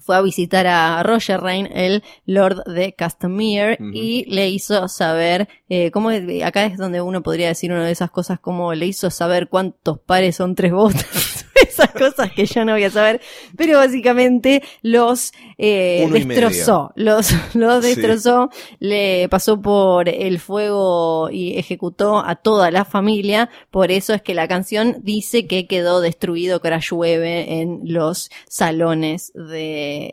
fue a visitar a Roger Rain, el Lord de Castamere, y le hizo saber, eh, cómo es- acá es donde uno podría decir una de esas cosas como le hizo saber cuántos pares son tres botas. Esas cosas que yo no voy a saber, pero básicamente los eh, destrozó, los, los Sí. destrozó, le pasó por el fuego y ejecutó a toda la familia, por eso es que la canción dice que quedó destruido, llueve en los salones de,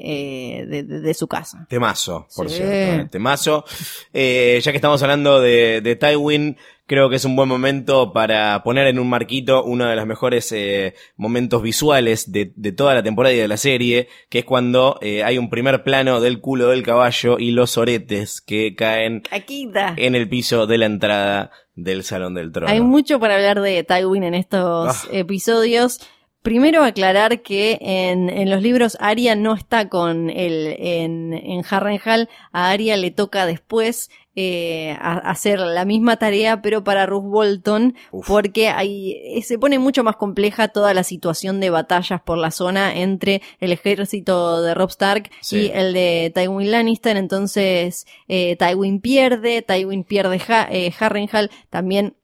eh, de, de- de su casa. Temazo, por Sí. cierto. eh, Temazo. Eh, ya que estamos hablando de, de Tywin, creo que es un buen momento para poner en un marquito uno de los mejores eh, momentos visuales de, de toda la temporada y de la serie, que es cuando eh, hay un primer plano del culo del caballo y los oretes que caen Caquita. en el piso de la entrada del Salón del Trono. Hay mucho para hablar de Tywin en estos Ah. episodios. Primero aclarar que en, en los libros Arya no está con él en, en Harrenhal. A Arya le toca después eh, a- hacer la misma tarea, pero para Ruth Bolton, Uf. porque ahí eh, se pone mucho más compleja toda la situación de batallas por la zona entre el ejército de Robb Stark Sí. y el de Tywin Lannister. Entonces, eh, Tywin pierde, Tywin pierde eh, Harrenhal, también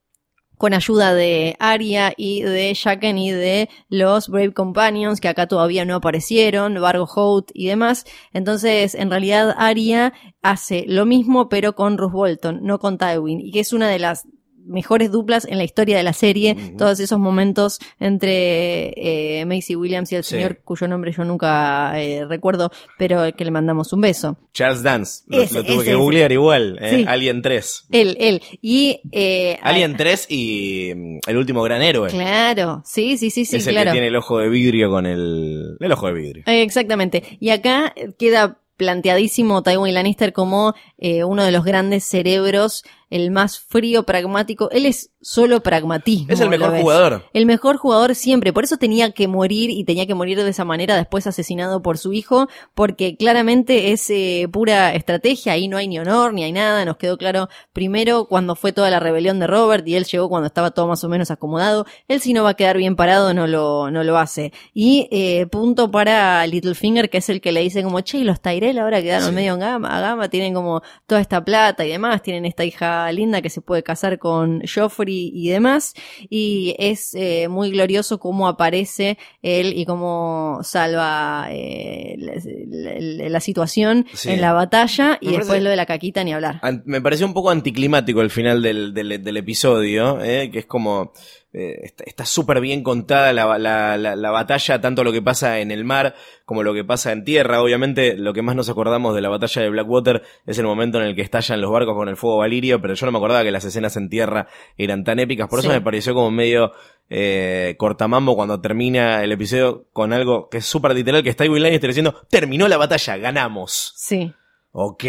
con ayuda de Arya y de Jaqen y de los Brave Companions que acá todavía no aparecieron, Vargo Hout y demás. Entonces, en realidad Arya hace lo mismo pero con Ruth Bolton, no con Tywin, y que es una de las mejores duplas en la historia de la serie. Todos esos momentos entre eh, Macy Williams y el Sí. señor cuyo nombre yo nunca eh, recuerdo, pero que le mandamos un beso. Charles Dance. Lo, Ese, lo tuve ese, que ese. googlear igual. eh, Sí. Alien 3. Él, él. Y... eh, Alien 3 y mm, El último gran héroe. Claro, sí, sí, sí, sí, es el claro. que tiene el ojo de vidrio con el... El ojo de vidrio. Eh, Exactamente. Y acá eh, queda planteadísimo Tywin Lannister como eh, uno de los grandes cerebros, el más frío, pragmático. Él es solo pragmatismo. Es el ¿lo mejor jugador. El mejor jugador siempre, por eso tenía que morir y tenía que morir de esa manera después asesinado por su hijo, porque claramente es eh, pura estrategia, ahí no hay ni honor, ni hay nada, nos quedó claro primero cuando fue toda la rebelión de Robert y él llegó cuando estaba todo más o menos acomodado, él si no va a quedar bien parado no lo, no lo hace. Y eh, punto para Littlefinger, que es el que le dice como, che, y los Tyrell ahora quedaron Sí. medio en gama, a gama, tienen como toda esta plata y demás, tienen esta hija linda que se puede casar con Joffrey y demás, y es eh, muy glorioso cómo aparece él y cómo salva eh, la, la- la situación Sí. en la batalla, y después parece- lo de la caquita ni hablar. Me pareció un poco anticlimático el final del, del, del episodio, eh, que es como... eh, está- súper bien contada la, la, la, la batalla, tanto lo que pasa en el mar como lo que pasa en tierra. Obviamente, lo que más nos acordamos de la batalla de Blackwater es el momento en el que estallan los barcos con el fuego valirio, pero yo no me acordaba que las escenas en tierra eran tan épicas. Por eso me pareció como medio eh, cortamambo cuando termina el episodio con algo que es súper literal, que está Tywin Lannister diciendo, terminó la batalla, ganamos. Sí. Ok.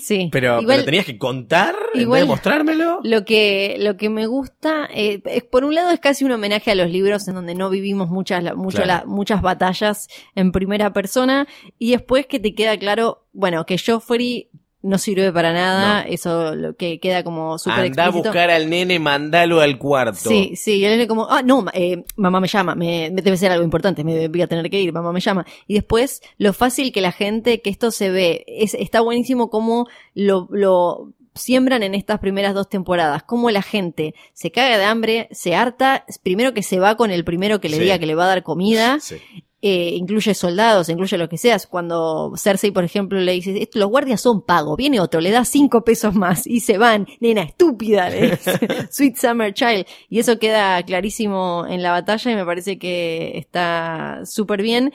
Sí. Pero, Igual- pero tenías que contar igual- mostrármelo. Lo que, lo que me gusta, eh, es, por un lado es casi un homenaje a los libros en donde no vivimos muchas, la- mucho Claro. la- muchas batallas en primera persona y después que te queda claro, bueno, que Joffrey no sirve para nada, eso lo que queda como súper Anda a buscar al nene, mandalo al cuarto. Sí, sí, y él es como, ah, no, eh, mamá me llama, me, debe ser algo importante, me voy a tener que ir, mamá me llama. Y después, lo fácil que la gente, que esto se ve, es, está buenísimo cómo lo, lo siembran en estas primeras dos temporadas, cómo la gente se caga de hambre, se harta, primero que se va con el primero que le Sí. diga que le va a dar comida, Sí. Eh, incluye soldados, incluye lo que seas. Cuando Cersei, por ejemplo, le dice, "Esto, los guardias son pago, viene otro, le da cinco pesos más y se van, nena estúpida, le dice, Sweet Summer Child. Y eso queda clarísimo en la batalla y me parece que está súper bien.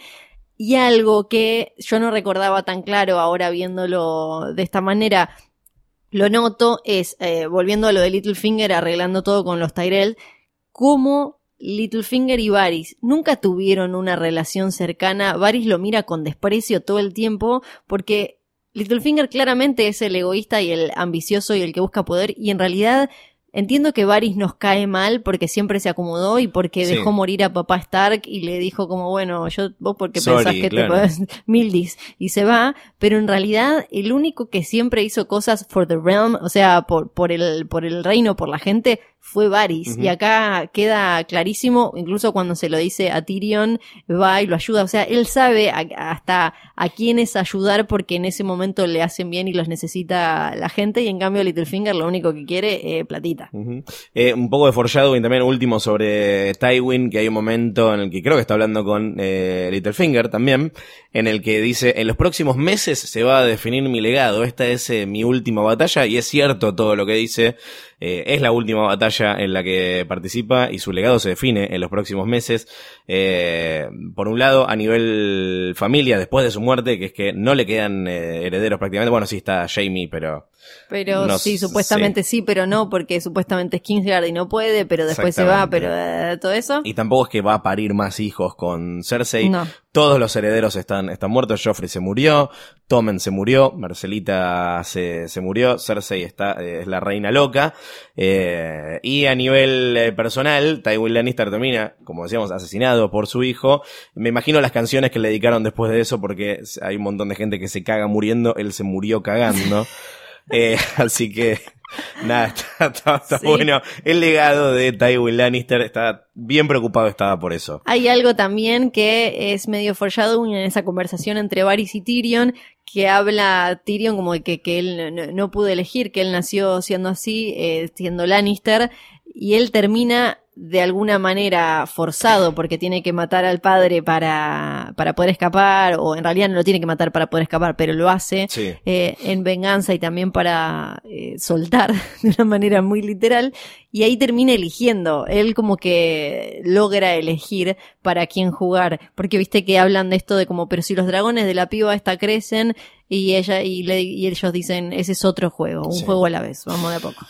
Y algo que yo no recordaba tan claro ahora viéndolo de esta manera, lo noto es, eh, volviendo a lo de Littlefinger, arreglando todo con los Tyrell, cómo Littlefinger y Varys nunca tuvieron una relación cercana. Varys lo mira con desprecio todo el tiempo porque Littlefinger claramente es el egoísta y el ambicioso y el que busca poder y en realidad entiendo que Varys nos cae mal porque siempre se acomodó y porque Sí. dejó morir a papá Stark y le dijo como bueno, yo vos porque Sorry, pensás que claro. te podés Mildis y se va, pero en realidad el único que siempre hizo cosas for the realm, o sea, por, por el, por el reino, por la gente, fue Varys. Y acá queda clarísimo, incluso cuando se lo dice a Tyrion, va y lo ayuda. O sea, él sabe a- hasta a quiénes ayudar porque en ese momento le hacen bien y los necesita la gente. Y en cambio Littlefinger lo único que quiere es platita. Ujú. Eh, un poco de foreshadowing también último sobre Tywin, que hay un momento en el que creo que está hablando con eh, Littlefinger también, en el que dice, en los próximos meses se va a definir mi legado, esta es eh, mi última batalla, y es cierto todo lo que dice, eh, es la última batalla en la que participa y su legado se define en los próximos meses. Eh, por un lado, a nivel familia, después de su muerte, que es que no le quedan eh, herederos prácticamente, bueno, sí está Jamie, pero... Pero No sí, sé. supuestamente sí, pero no, porque supuestamente es Kingsguard y no puede, pero después se va, pero todo eso. Y tampoco es que va a parir más hijos con Cersei. No. Todos los herederos están, están muertos. Joffrey se murió, Tommen se murió, Marcelita se, se murió, Cersei está, eh, es la reina loca. Eh, y a nivel eh, personal, Tywin Lannister termina, como decíamos, asesinado por su hijo. Me imagino las canciones que le dedicaron después de eso, porque hay un montón de gente que se caga muriendo, él se murió cagando. Eh, así que, nada, está, está- está Sí. bueno. El legado de Tywin Lannister está bien preocupado, estaba por eso. Hay algo también que es medio foreshadowing en esa conversación entre Varys y Tyrion, que habla Tyrion como de que, que él no, no pudo elegir, que él nació siendo así, eh, siendo Lannister, y él termina de alguna manera forzado porque tiene que matar al padre para, para poder escapar, o en realidad no lo tiene que matar para poder escapar, pero lo hace Sí. eh, en venganza y también para eh, soltar de una manera muy literal. Y ahí termina eligiendo. Él como que logra elegir para quién jugar. Porque viste que hablan de esto de como, pero si los dragones de la piba esta crecen y ella y, le- y ellos dicen, ese es otro juego, un Sí. juego a la vez, vamos de a poco.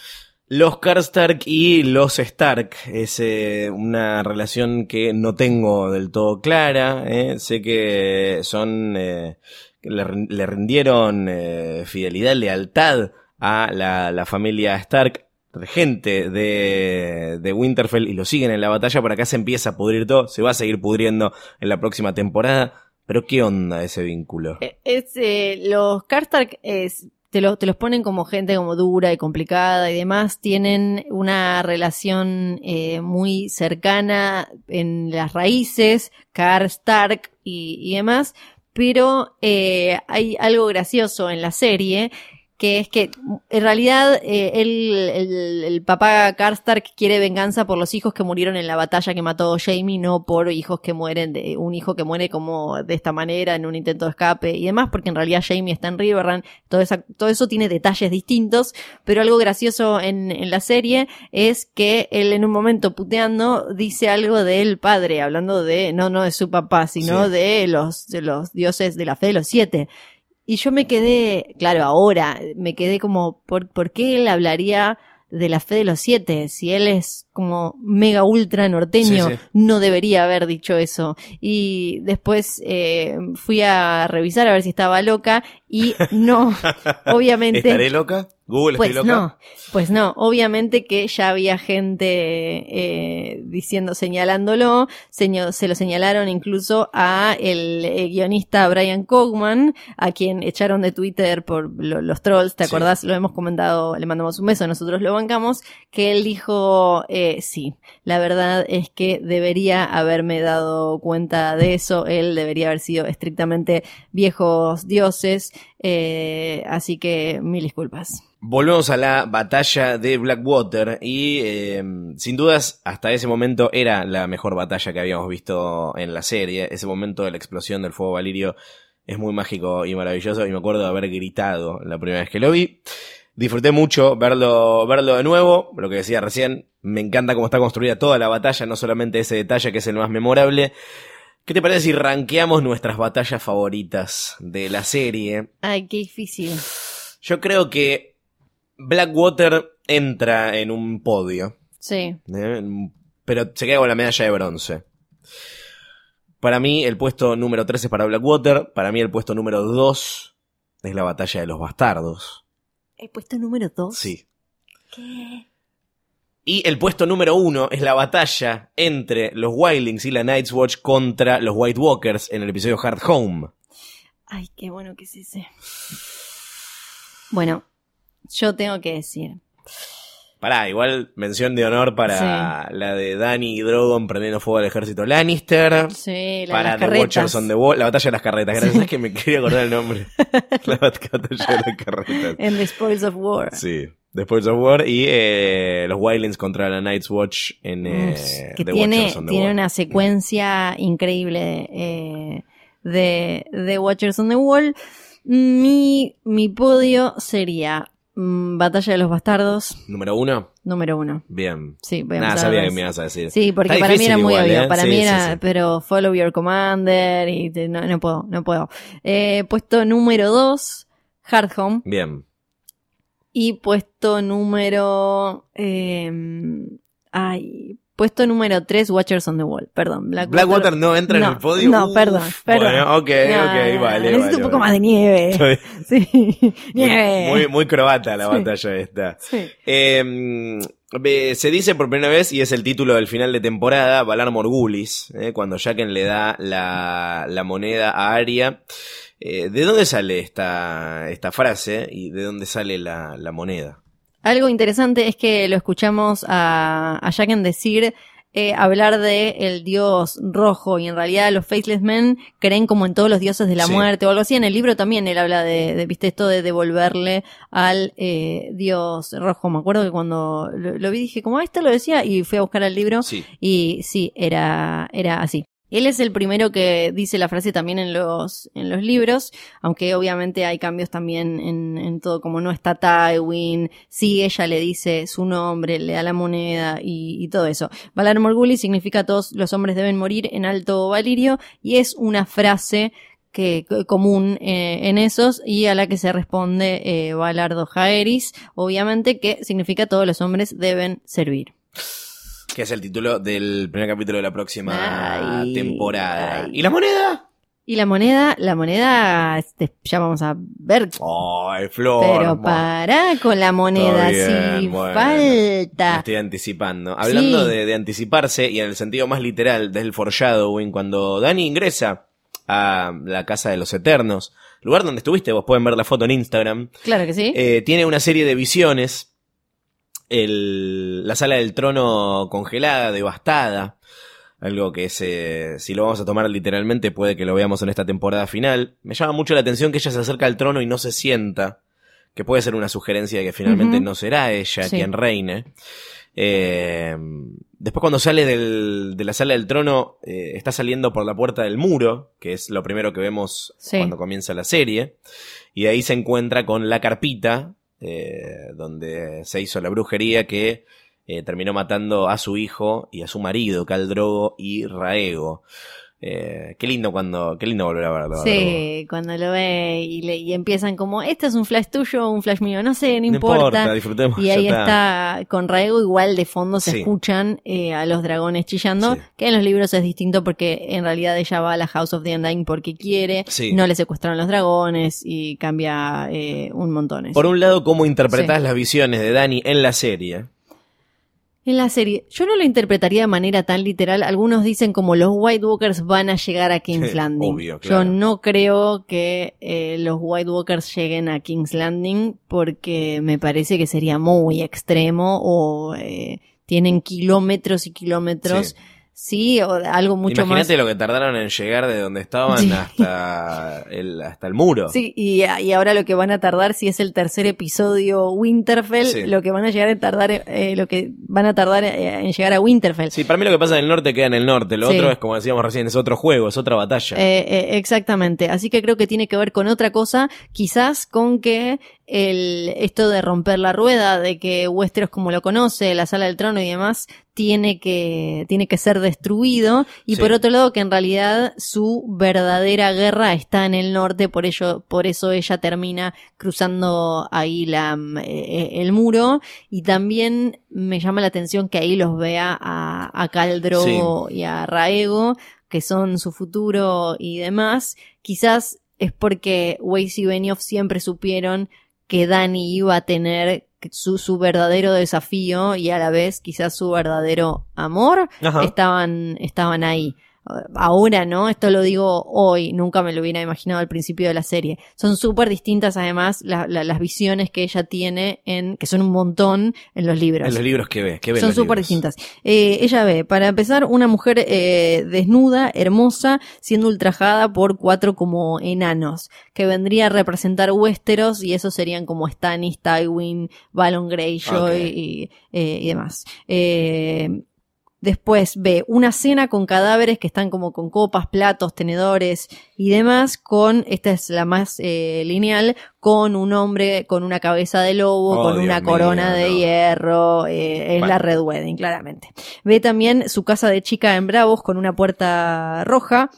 Los Karstark y los Stark es eh, una relación que no tengo del todo clara. eh. Sé que son eh, le, le rindieron eh, fidelidad, lealtad a la, familia Stark, gente de, de Winterfell y lo siguen en la batalla. Por acá se empieza a pudrir todo, se va a seguir pudriendo en la próxima temporada. Pero qué onda ese vínculo. Eh, Es, eh, los Karstark es, te, lo- te los ponen como gente como dura y complicada y demás. Tienen una relación eh, muy cercana en las raíces, Karstark y, y demás. Pero eh, hay algo gracioso en la serie que es que en realidad eh, él, el, el papá Karstark quiere venganza por los hijos que murieron en la batalla que mató Jamie, no por hijos que mueren, de un hijo que muere como de esta manera en un intento de escape y demás, porque en realidad Jamie está en Riverrun, todo, esa, todo eso tiene detalles distintos, pero algo gracioso en, en la serie es que él en un momento puteando dice algo del padre, hablando de, no, no de su papá, sino Sí. de los, de los dioses de la fe de los siete. Y yo me quedé, claro, ahora, me quedé como, ¿por, ¿por qué él hablaría de la fe de los siete? Si él es como mega ultra norteño, Sí, sí. no debería haber dicho eso. Y después eh, fui a revisar a ver si estaba loca y no, obviamente. ¿Estaré loca? ¿Google Pues estoy loca? no, pues no, obviamente que ya había gente eh, diciendo, señalándolo, seño- se lo señalaron incluso a el eh, guionista Brian Cogman, a quien echaron de Twitter por lo- los trolls, ¿te Sí. acordás? Lo hemos comentado, le mandamos un beso, nosotros lo bancamos, que él dijo, eh, sí, la verdad es que debería haberme dado cuenta de eso, él debería haber sido estrictamente viejos dioses, eh, así que mil disculpas. Volvemos a la batalla de Blackwater y eh, sin dudas hasta ese momento era la mejor batalla que habíamos visto en la serie. Ese momento de la explosión del fuego valirio es muy mágico y maravilloso y me acuerdo de haber gritado la primera vez que lo vi. Disfruté mucho verlo, verlo de nuevo, lo que decía recién, me encanta cómo está construida toda la batalla, no solamente ese detalle que es el más memorable. ¿Qué te parece si rankeamos nuestras batallas favoritas de la serie? Ay, qué difícil. Yo creo que Blackwater entra en un podio, Sí. ¿eh? pero se queda con la medalla de bronce. Para mí el puesto número 3 es para Blackwater, para mí el puesto número 2 es la batalla de los bastardos. ¿El puesto número dos? Sí. ¿Qué? Y el puesto número 1 es la batalla entre los Wildlings y la Night's Watch contra los White Walkers en el episodio Hard Home. Ay, qué bueno que es ese. Bueno, yo tengo que decir. Pará, igual mención de honor para la de Dani y Drogon prendiendo fuego al ejército Lannister. Sí, la, para las The carretas. Watchers on the Wall, la batalla de las carretas. Gracias, es que me quería acordar el nombre. la batalla de las carretas. En The Spoils of War. Sí. Después of War y eh, los Wildlings contra la Night's Watch en eh, que The tiene, Watchers on the tiene Wall. una secuencia increíble eh, de, de Watchers on the Wall. Mi, mi podio sería Batalla de los Bastardos, Número uno. número uno. Bien. Sí, voy a Nada, sabía que me ibas a decir. Sí, porque Está para mí era muy igual, obvio. ¿eh? Para Sí, mí sí, era, sí. pero Follow Your Commander y te- no, no puedo, no puedo. Eh, puesto número 2, Hard Home. Bien. Y puesto número. eh, ay. Puesto número 3, Watchers on the Wall. Perdón. Blackwater, Blackwater no entra en el podio. No, Uf, perdón. perdón. Bueno, ok, No, ok, vale. Necesito vale, un poco vale. más de nieve. Estoy- Sí. nieve. Muy, muy croata la Sí. batalla esta. Sí. Eh, ve- se dice por primera vez, y es el título del final de temporada, Valar Morgulis, eh, cuando Jaqen le da la, la moneda a Arya. Eh, ¿De dónde sale esta, esta frase y de dónde sale la, la moneda? Algo interesante es que lo escuchamos a, a decir eh, hablar de el dios rojo y en realidad los Faceless Men creen como en todos los dioses de la Sí. muerte o algo así. En el libro también él habla de, de viste, esto de devolverle al eh, dios rojo. Me acuerdo que cuando lo, lo vi dije como, ah, esto lo decía y fui a buscar el libro Sí. y sí, era, era así. Él es el primero que dice la frase también en los, en los libros, aunque obviamente hay cambios también en, en todo, como no está Tywin, sí ella le dice su nombre, le da la moneda y, y todo eso. Valar Morguli significa todos los hombres deben morir en alto valirio y es una frase que que- común eh, en esos y a la que se responde eh, Valardo Jaeris, obviamente que significa todos los hombres deben servir. Que es el título del primer capítulo de la próxima Ay, temporada. ¿Y la moneda? Y la moneda, la moneda, este, ya vamos a ver. ¡Ay, Flor! Pero pará con la moneda, bien, si bueno. Me falta. estoy anticipando. Hablando Sí. de, de anticiparse, y en el sentido más literal del foreshadowing, cuando Dani ingresa a la Casa de los Eternos, lugar donde estuviste, vos pueden ver la foto en Instagram, Claro que sí. eh, tiene una serie de visiones. El- la sala del trono congelada, devastada. Algo que si lo vamos a tomar literalmente, puede que lo veamos en esta temporada final. Me llama mucho la atención que ella se acerca al trono y no se sienta. Que puede ser una sugerencia de que finalmente no será ella Sí. quien reine. Eh, después cuando sale del- de la sala del trono, eh, está saliendo por la puerta del muro, que es lo primero que vemos Sí. cuando comienza la serie. Y ahí se encuentra con la carpita, eh, donde se hizo la brujería que eh, terminó matando a su hijo y a su marido, Caldrogo y Raego. Eh, qué lindo cuando, qué lindo volver a verlo. Sí, cuando lo ve y, le, y empiezan como, este es un flash tuyo o un flash mío, no sé, no No importa. importa, disfrutemos. Y ahí está con Raego, igual de fondo se Sí. escuchan eh, a los dragones chillando, Sí. que en los libros es distinto porque en realidad ella va a la House of the Undying porque quiere, Sí. no le secuestraron los dragones y cambia eh, un montón. eso. Por un lado, cómo interpretás las visiones de Dani en la serie. En la serie, yo no lo interpretaría de manera tan literal. Algunos dicen como los White Walkers van a llegar a King's Landing. obvio, claro. Yo no creo que eh, los White Walkers lleguen a King's Landing porque me parece que sería muy extremo o eh, tienen kilómetros y kilómetros. Sí. Sí, o algo mucho Imagínate más. lo que tardaron en llegar de donde estaban Sí. hasta, el, hasta el muro. Sí, y, y ahora lo que van a tardar, si es el tercer episodio Winterfell, Sí. lo que van a llegar a tardar, eh, lo que van a tardar eh, en llegar a Winterfell. Sí, para mí lo que pasa en el norte queda en el norte. Lo Sí. otro es, como decíamos recién, es otro juego, es otra batalla. Eh, eh, exactamente. Así que creo que tiene que ver con otra cosa, quizás con que el, esto de romper la rueda, de que Westeros como lo conoce, la sala del trono y demás, tiene que, tiene que ser destruido. Y Sí. por otro lado, que en realidad su verdadera guerra está en el norte, por ello, por eso ella termina cruzando ahí la, mm, eh, el muro. Y también me llama la atención que ahí los vea a, a Caldro y a Raego, que son su futuro y demás. Quizás es porque Weiss y Benioff siempre supieron que Dani iba a tener su, su verdadero desafío y a la vez quizás su verdadero amor Ajá. estaban, estaban ahí. Ahora, ¿no? Esto lo digo hoy, nunca me lo hubiera imaginado al principio de la serie. Son súper distintas además la- la- las visiones que ella tiene en, que son un montón en los libros. En los libros que ves, que ves Son súper distintas. Eh, ella ve, para empezar, una mujer eh, desnuda, hermosa, siendo ultrajada por cuatro como enanos, que vendría a representar Westeros y esos serían como Stannis, Tywin, Balon Greyjoy y, eh, y demás. Eh, Después ve una cena con cadáveres que están como con copas, platos, tenedores y demás, con, esta es la más eh, lineal, con un hombre con una cabeza de lobo, Oh, con Dios una mío, corona de hierro, eh, es Bueno. la Red Wedding, claramente. Ve también su casa de chica en Bravos con una puerta roja.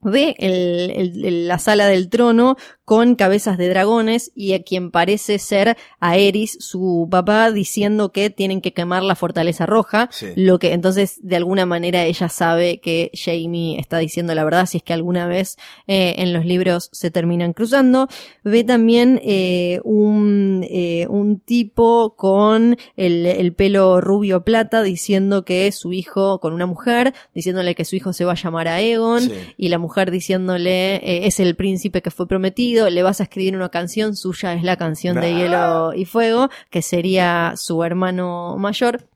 Ve el- el- la sala del trono con cabezas de dragones y a quien parece ser a Eris, su papá, diciendo que tienen que quemar la fortaleza roja. Sí. Lo que entonces de alguna manera ella sabe que Jamie está diciendo la verdad, si es que alguna vez eh, en los libros se terminan cruzando. Ve también eh, un, eh, un tipo con el, el pelo rubio plata diciendo que es su hijo con una mujer, diciéndole que su hijo se va a llamar Aegon Sí. y la mujer diciéndole eh, es el príncipe que fue prometido, le vas a escribir una canción, suya es la canción de. Hielo y Fuego, que sería su hermano mayor.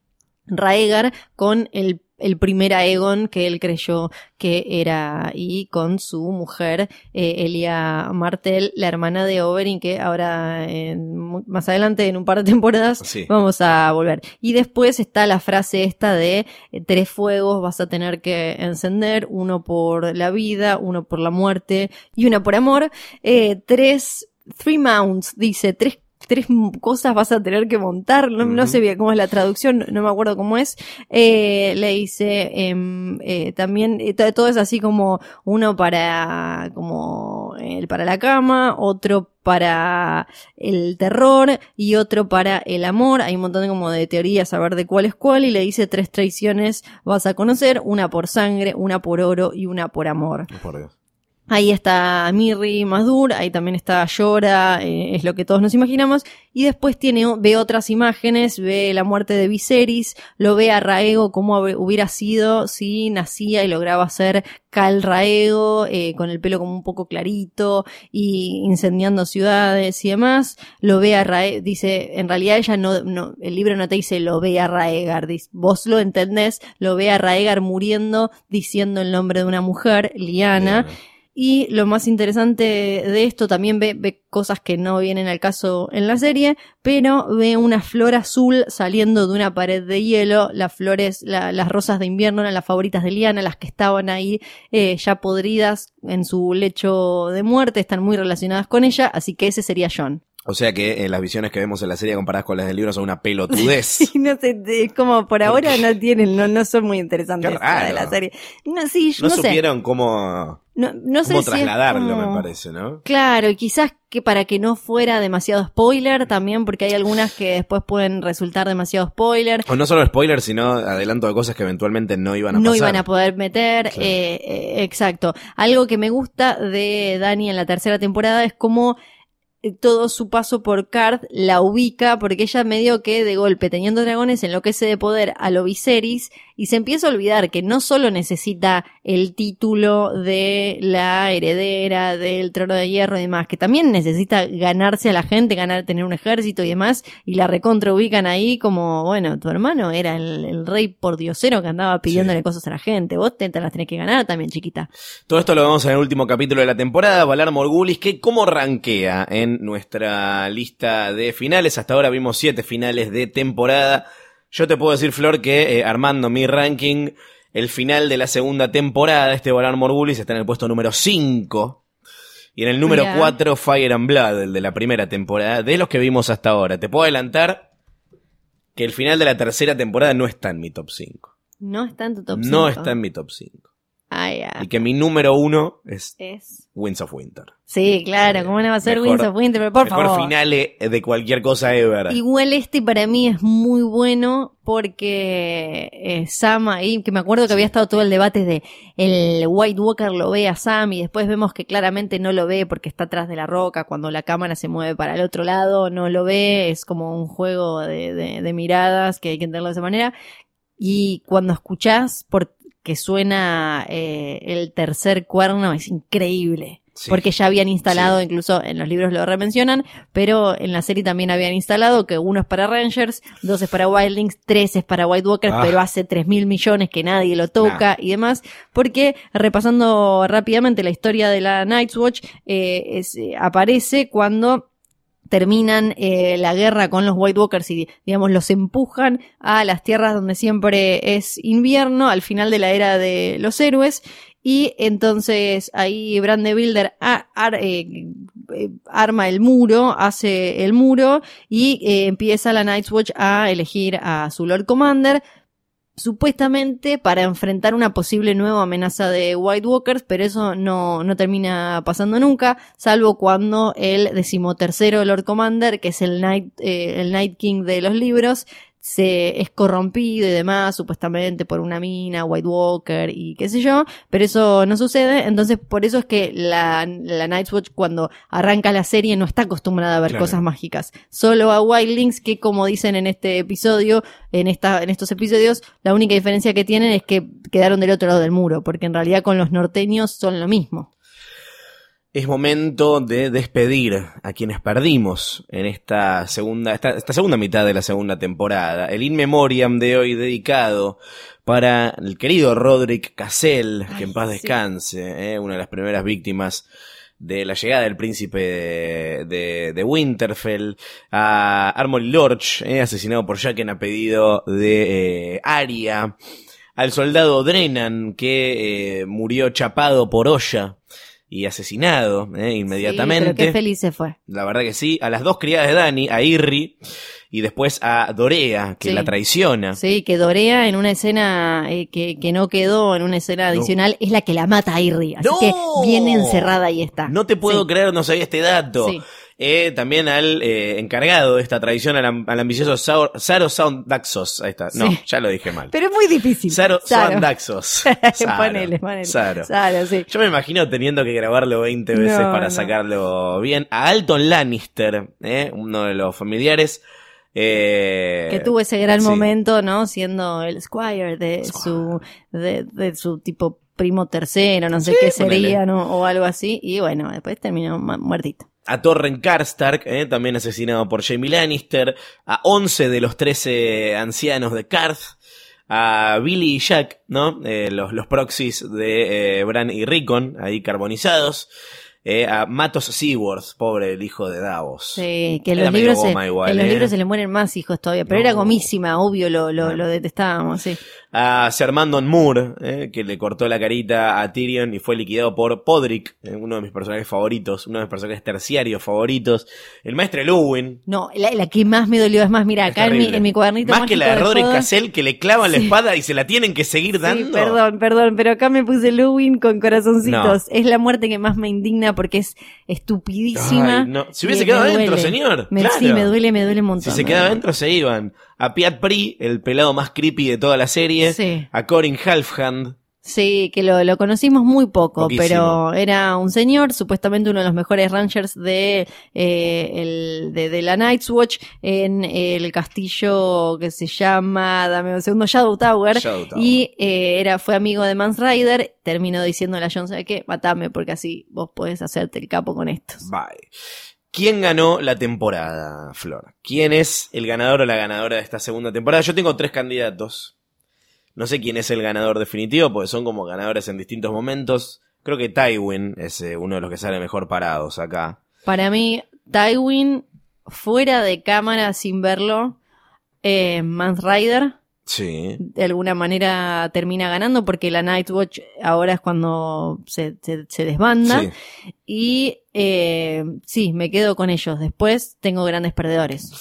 Raegar con el, el primer Aegon que él creyó que era y con su mujer eh, Elia Martel, la hermana de Oberyn, que ahora en- más adelante en un par de temporadas Sí. vamos a volver. Y después está la frase esta de eh, tres fuegos vas a tener que encender, uno por la vida, uno por la muerte y una por amor. Eh, tres, three mounts, dice, tres tres cosas vas a tener que montar, no, no sé bien cómo es la traducción, no me acuerdo cómo es, eh, le dice em, eh, también eh, to- todo es así como uno para como el para la cama, otro para el terror y otro para el amor. Hay un montón de como de teorías a ver de cuál es cuál y le dice tres traiciones vas a conocer, una por sangre, una por oro y una por amor. Por Dios. Ahí está Mirri Mazdur, ahí también está Llora, eh, es lo que todos nos imaginamos. Y después tiene, ve otras imágenes, ve la muerte de Viserys, lo ve a Raego como hubiera sido si nacía y lograba ser Cal Raego, eh, con el pelo como un poco clarito y incendiando ciudades y demás. Lo ve a Raegar, dice, en realidad ella no, no, el libro no te dice lo ve a Raegar, vos lo entendés, lo ve a Raegar muriendo diciendo el nombre de una mujer, Liana. Y lo más interesante de esto también ve, ve cosas que no vienen al caso en la serie, pero ve una flor azul saliendo de una pared de hielo. Las flores, la- las rosas de invierno eran las favoritas de Liana, las que estaban ahí eh, ya podridas en su lecho de muerte, están muy relacionadas con ella, así que ese sería John. O sea que eh, las visiones que vemos en la serie comparadas con las del libro son una pelotudez. No sé, es como por ahora no tienen, no, no son muy interesantes Qué la de la serie. No, sí, No, no, sé. supieron cómo, No, no sé cómo si trasladarlo, como- me parece, ¿no? Claro, y quizás que para que no fuera demasiado spoiler también, porque hay algunas que después pueden resultar demasiado spoiler. O no solo spoiler, sino adelanto de cosas que eventualmente no iban a No pasar. iban a poder meter, Claro. eh, eh, exacto. Algo que me gusta de Dani en la tercera temporada es cómo todo su paso por Card la ubica, porque ella medio que de golpe, teniendo dragones, enloquece de poder a lo Viserys y se empieza a olvidar que no solo necesita el título de la heredera del trono de hierro y demás, que también necesita ganarse a la gente, ganar, tener un ejército y demás, y la recontra ubican ahí como, bueno, tu hermano era el, el rey pordiosero que andaba pidiéndole cosas a la gente, vos te, te las tenés que ganar también, chiquita. Todo esto lo vemos en el último capítulo de la temporada, Valar Morgulis, que cómo rankea en nuestra lista de finales. Hasta ahora vimos siete finales de temporada. Yo te puedo decir, Flor, que eh, armando mi ranking, el final de la segunda temporada, este Valar Morgulis está en el puesto número 5. Y en el número Mirá. 4, Fire and Blood, el de la primera temporada, de los que vimos hasta ahora. Te puedo adelantar que el final de la tercera temporada no está en mi top 5. No está en tu top No 5. está en mi top 5. Ah. Y que mi número 1 es Es. Winds of Winter. Sí, claro, ¿cómo no va a ser mejor- Winds of Winter? Pero por Mejor favor. finale de cualquier cosa ever. Igual este para mí es muy bueno porque eh, Sam ahí, que me acuerdo que había estado todo el debate de el White Walker lo ve a Sam y después vemos que claramente no lo ve porque está atrás de la roca, cuando la cámara se mueve para el otro lado no lo ve, es como un juego de, de- de miradas que hay que entenderlo de esa manera. Y cuando escuchás porque suena eh, el tercer cuerno es increíble. Sí. Porque ya habían instalado, Sí. incluso en los libros lo remencionan, pero en la serie también habían instalado que uno es para Rangers, dos es para Wildlings, tres es para White Walkers, Ah. pero hace tres mil millones que nadie lo toca y demás. Porque repasando rápidamente la historia de la Night's Watch, eh, es- eh, aparece cuando terminan eh, la guerra con los White Walkers y, digamos, los empujan a las tierras donde siempre es invierno, al final de la era de los héroes. Y entonces ahí Brande Builder eh, eh, arma el muro, hace el muro y empieza la Night's Watch a elegir a su Lord Commander supuestamente para enfrentar una posible nueva amenaza de White Walkers, pero eso no, no termina pasando nunca, salvo cuando el decimotercero Lord Commander, que es el Night, eh, el Night King de los libros, se es corrompido y demás, supuestamente por una mina, White Walker y qué sé yo, pero eso no sucede, entonces por eso es que la, la Night's Watch cuando arranca la serie no está acostumbrada a ver Claro. cosas mágicas, solo a Wildlings que como dicen en este episodio, en esta, en estos episodios, la única diferencia que tienen es que quedaron del otro lado del muro, porque en realidad con los norteños son lo mismo. Es momento de despedir a quienes perdimos en esta segunda, esta, esta segunda mitad de la segunda temporada. El In Memoriam de hoy dedicado para el querido Roderick Cassell, que en paz sí. descanse, ¿eh? una de las primeras víctimas de la llegada del príncipe de, de, de Winterfell, a Armory Lorch, ¿eh? asesinado por Jaqen a pedido de eh, Arya, al soldado Drenan, que eh, murió chapado por olla y asesinado ¿eh? inmediatamente. Sí, pero qué feliz se fue. La verdad que sí. A las dos criadas de Dani, a Irri y después a Dorea, que Sí. la traiciona. Sí, que Dorea en una escena eh, que, que no quedó en una escena adicional es la que la mata a Irri. Así ¡No! que bien encerrada ahí está. No te puedo Sí. creer, no sabía este dato. Sí. Eh, también al eh, encargado de esta tradición, al, al ambicioso Saur- Saro Soundaxos. Ahí está. No, Sí. ya lo dije mal. Pero es muy difícil. Saro Saro. Soundaxos. Saro. ponele, ponele. Saro. Saro, sí. Yo me imagino teniendo que grabarlo 20 veces No, para no. sacarlo bien. A Alton Lannister, eh, uno de los familiares. eh, que tuvo ese gran sí. momento, ¿no? Siendo el squire de Squire. su, de, de su tipo primo tercero, no sé Sí, qué sería, ¿no? O algo así. Y bueno, después terminó muertito. A Torren Karstark, eh, también asesinado por Jaime Lannister, a 11 de los 13 ancianos de Karth, a Billy y Jack, ¿no? Eh, los, los proxies de eh, Bran y Rickon, ahí carbonizados, eh, a Matos Seaworth, pobre el hijo de Davos. Sí, que en los, libros se, igual, en los eh. libros se le mueren más hijos todavía, pero No. era gomísima, obvio, lo, lo, lo detestábamos, sí. A Ser Mandon Moore, eh, que le cortó la carita a Tyrion y fue liquidado por Podrick, eh, uno de mis personajes favoritos, uno de mis personajes terciarios favoritos. El maestro Luwin, No, la, la que más me dolió, es más, mira, acá en mi, en mi cuadernito Más que la de Roderick Cassell, que le clavan la espada y se la tienen que seguir dando. Sí, perdón, perdón, pero acá me puse Luwin con corazoncitos. No. Es la muerte que más me indigna porque es estupidísima. Ay, no. Si hubiese quedado adentro, duele. señor. Me- claro. Sí, me duele, me duele un montón. Si se quedaba adentro, se iban. A Piat Pri, el pelado más creepy de toda la serie. Sí. A Corin Halfhand. Sí, que lo, lo conocimos muy poco, Poquísimo. pero era un señor, supuestamente uno de los mejores rangers de, eh, el, de, de la Night's Watch en el castillo que se llama, dame un segundo, Shadow Tower. Shadow Tower. Y eh, era, fue amigo de Mans Rider, terminó diciéndole a John, ¿sabe qué? Matame porque así vos podés hacerte el capo con estos. Bye. ¿Quién ganó la temporada, Flor? ¿Quién es el ganador o la ganadora de esta segunda temporada? Yo tengo tres candidatos. No sé quién es el ganador definitivo, porque son como ganadores en distintos momentos. Creo que Tywin es eh, uno de los que sale mejor parados acá. Para mí, Tywin, fuera de cámara sin verlo, eh, Mans Rider, Sí. de alguna manera termina ganando porque la Nightwatch ahora es cuando se, se, se desbanda Sí. y eh, sí, me quedo con ellos. Después tengo grandes perdedores.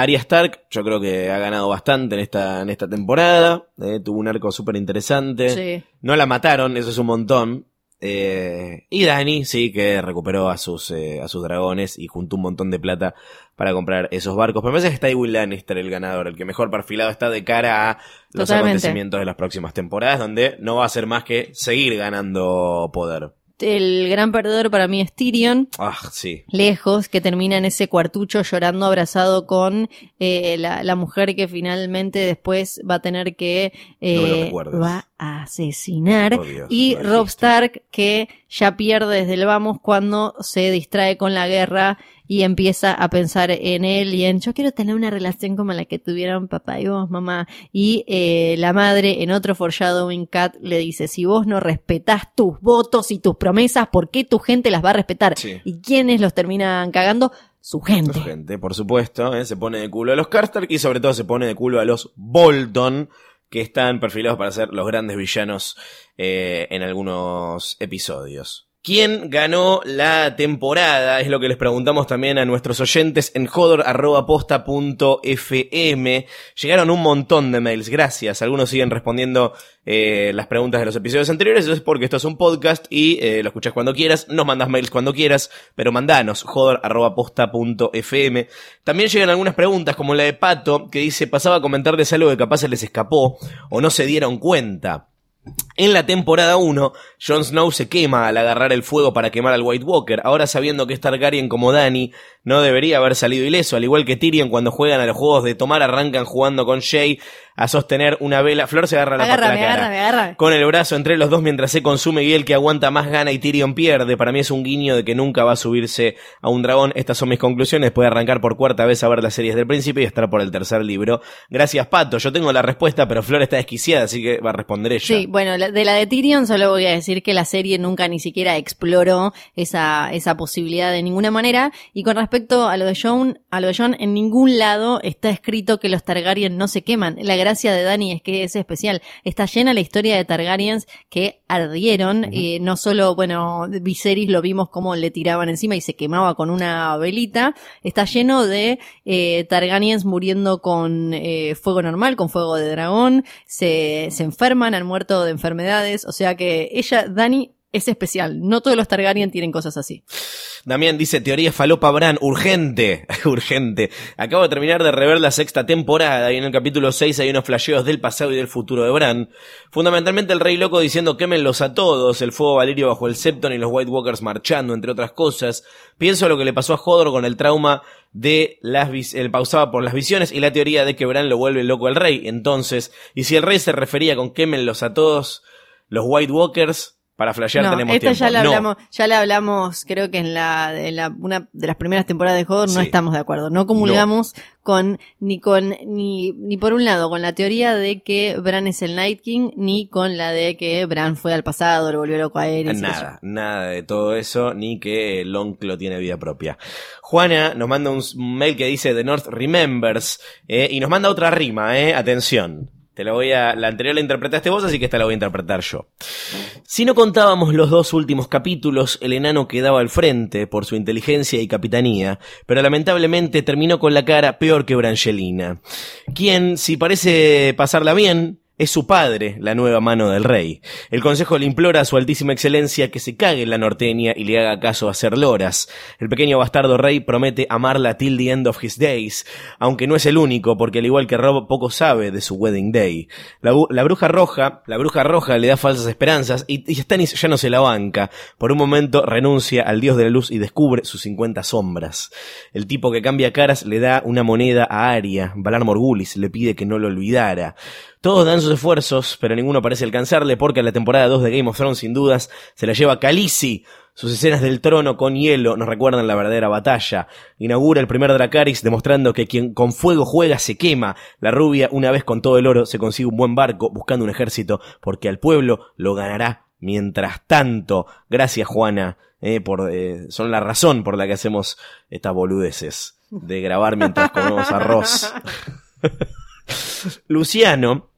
Arya Stark, yo creo que ha ganado bastante en esta, en esta temporada. eh, tuvo un arco súper interesante. Sí. No la mataron, eso es un montón. Eh, y Dani, sí, que recuperó a sus, eh, a sus dragones y juntó un montón de plata para comprar esos barcos. Pero me parece que está Tywin Lannister el ganador, el que mejor perfilado está de cara a los Totalmente. acontecimientos de las próximas temporadas, donde no va a ser más que seguir ganando poder. El gran perdedor para mí es Tyrion. Ah, sí. lejos, que termina en ese cuartucho llorando abrazado con eh, la, la mujer que finalmente después va a tener que eh, No va a asesinar Oh, Dios, y Rob. Stark que ya pierde desde el vamos cuando se distrae con la guerra y empieza a pensar en él y en yo quiero tener una relación como la que tuvieron papá y vos mamá y eh, la madre en otro foreshadowing cat le dice si vos no respetás tus votos y tus promesas ¿por qué tu gente las va a respetar? Sí. ¿Y quiénes los terminan cagando? Su gente. Gente, por supuesto, ¿eh? se pone de culo a los Karstark y sobre todo se pone de culo a los Bolton, que están perfilados para ser los grandes villanos eh, en algunos episodios. ¿Quién ganó la temporada? Es lo que les preguntamos también a nuestros oyentes en jodor.posta.fm. Llegaron un montón de mails, gracias. Algunos siguen respondiendo eh, las preguntas de los episodios anteriores. Eso es porque esto es un podcast y eh, lo escuchas cuando quieras. Nos mandas mails cuando quieras, pero mandanos jodor.posta.fm. También llegan algunas preguntas, como la de Pato, que dice: pasaba a comentarles algo que capaz se les escapó o no se dieron cuenta. En la temporada 1, Jon Snow se quema al agarrar el fuego para quemar al White Walker. Ahora sabiendo que es Targaryen como Dany, no debería haber salido ileso. Al igual que Tyrion cuando juegan a los juegos de tomar, arrancan jugando con Shay a sostener una vela. Flor se agarra la, la Agárrame, cara. agárrame, agárrame. Con el brazo entre los dos mientras se consume y el que aguanta más gana y Tyrion pierde. Para mí es un guiño de que nunca va a subirse a un dragón. Estas son mis conclusiones. Puede arrancar por cuarta vez a ver las series del principio y estar por el tercer libro. Gracias, Pato. Yo tengo la respuesta, pero Flor está desquiciada, así que va a responder ella. Sí, bueno, la- de la de Tyrion solo voy a decir que la serie nunca ni siquiera exploró esa, esa posibilidad de ninguna manera. Y con respecto a lo de Jon, a lo de Jon, en ningún lado está escrito que los Targaryen no se queman. La gracia de Dani es que es especial. Está llena la historia de Targaryens que ardieron. eh, no solo, bueno, Viserys lo vimos como le tiraban encima y se quemaba con una velita. Está lleno de eh, Targaryens muriendo con eh, fuego normal, con fuego de dragón. Se, se enferman, han muerto de enfermedades. O sea que ella, Dani, es especial. No todos los Targaryen tienen cosas así. Damián dice, teoría falopa Bran, urgente, urgente. Acabo de terminar de rever la sexta temporada y en el capítulo 6 hay unos flasheos del pasado y del futuro de Bran. Fundamentalmente el rey loco diciendo quémenlos a todos, el fuego Valirio bajo el Septon y los White Walkers marchando, entre otras cosas. Pienso lo que le pasó a Hodor con el trauma de las el pausaba por las visiones y la teoría de que Bran lo vuelve loco al rey. Entonces, y si el rey se refería con quémenlos a todos, los White Walkers, para flashear no, tenemos esta tiempo. ya la No. hablamos, ya la hablamos, creo que en la, en la una de las primeras temporadas de Hodor no estamos de acuerdo. No comulgamos con ni con ni ni por un lado con la teoría de que Bran es el Night King ni con la de que Bran fue al pasado, lo volvió loco a Aerys. Nada, nada de todo eso, ni que el Onclo tiene vida propia. Juana nos manda un mail que dice The North Remembers, eh, y nos manda otra rima, eh, atención. Te la voy a, la anterior la interpretaste vos, así que esta la voy a interpretar yo. Si no contábamos los dos últimos capítulos, el enano quedaba al frente por su inteligencia y capitanía, pero lamentablemente terminó con la cara peor que Brangelina, quien, si parece pasarla bien, es su padre, la nueva mano del rey. El consejo le implora a su altísima excelencia que se cague en la norteña y le haga caso a ser loras. El pequeño bastardo rey promete amarla till the end of his days, aunque no es el único, porque al igual que Rob poco sabe de su wedding day. La, bruja roja, la bruja roja le da falsas esperanzas y, y Stannis ya no se la banca. Por un momento renuncia al dios de la luz y descubre sus 50 sombras. El tipo que cambia caras le da una moneda a Arya. Valar Morgulis le pide que no lo olvidara. Todos dan sus esfuerzos, pero ninguno parece alcanzarle porque en la temporada 2 de Game of Thrones sin dudas se la lleva Khaleesi. Sus escenas del trono con hielo nos recuerdan la verdadera batalla. Inaugura el primer Dracarys demostrando que quien con fuego juega se quema. La rubia, una vez con todo el oro, se consigue un buen barco buscando un ejército porque al pueblo lo ganará. Mientras tanto, gracias Juana, eh, por, eh, son la razón por la que hacemos estas boludeces de grabar mientras comemos arroz. Luciano,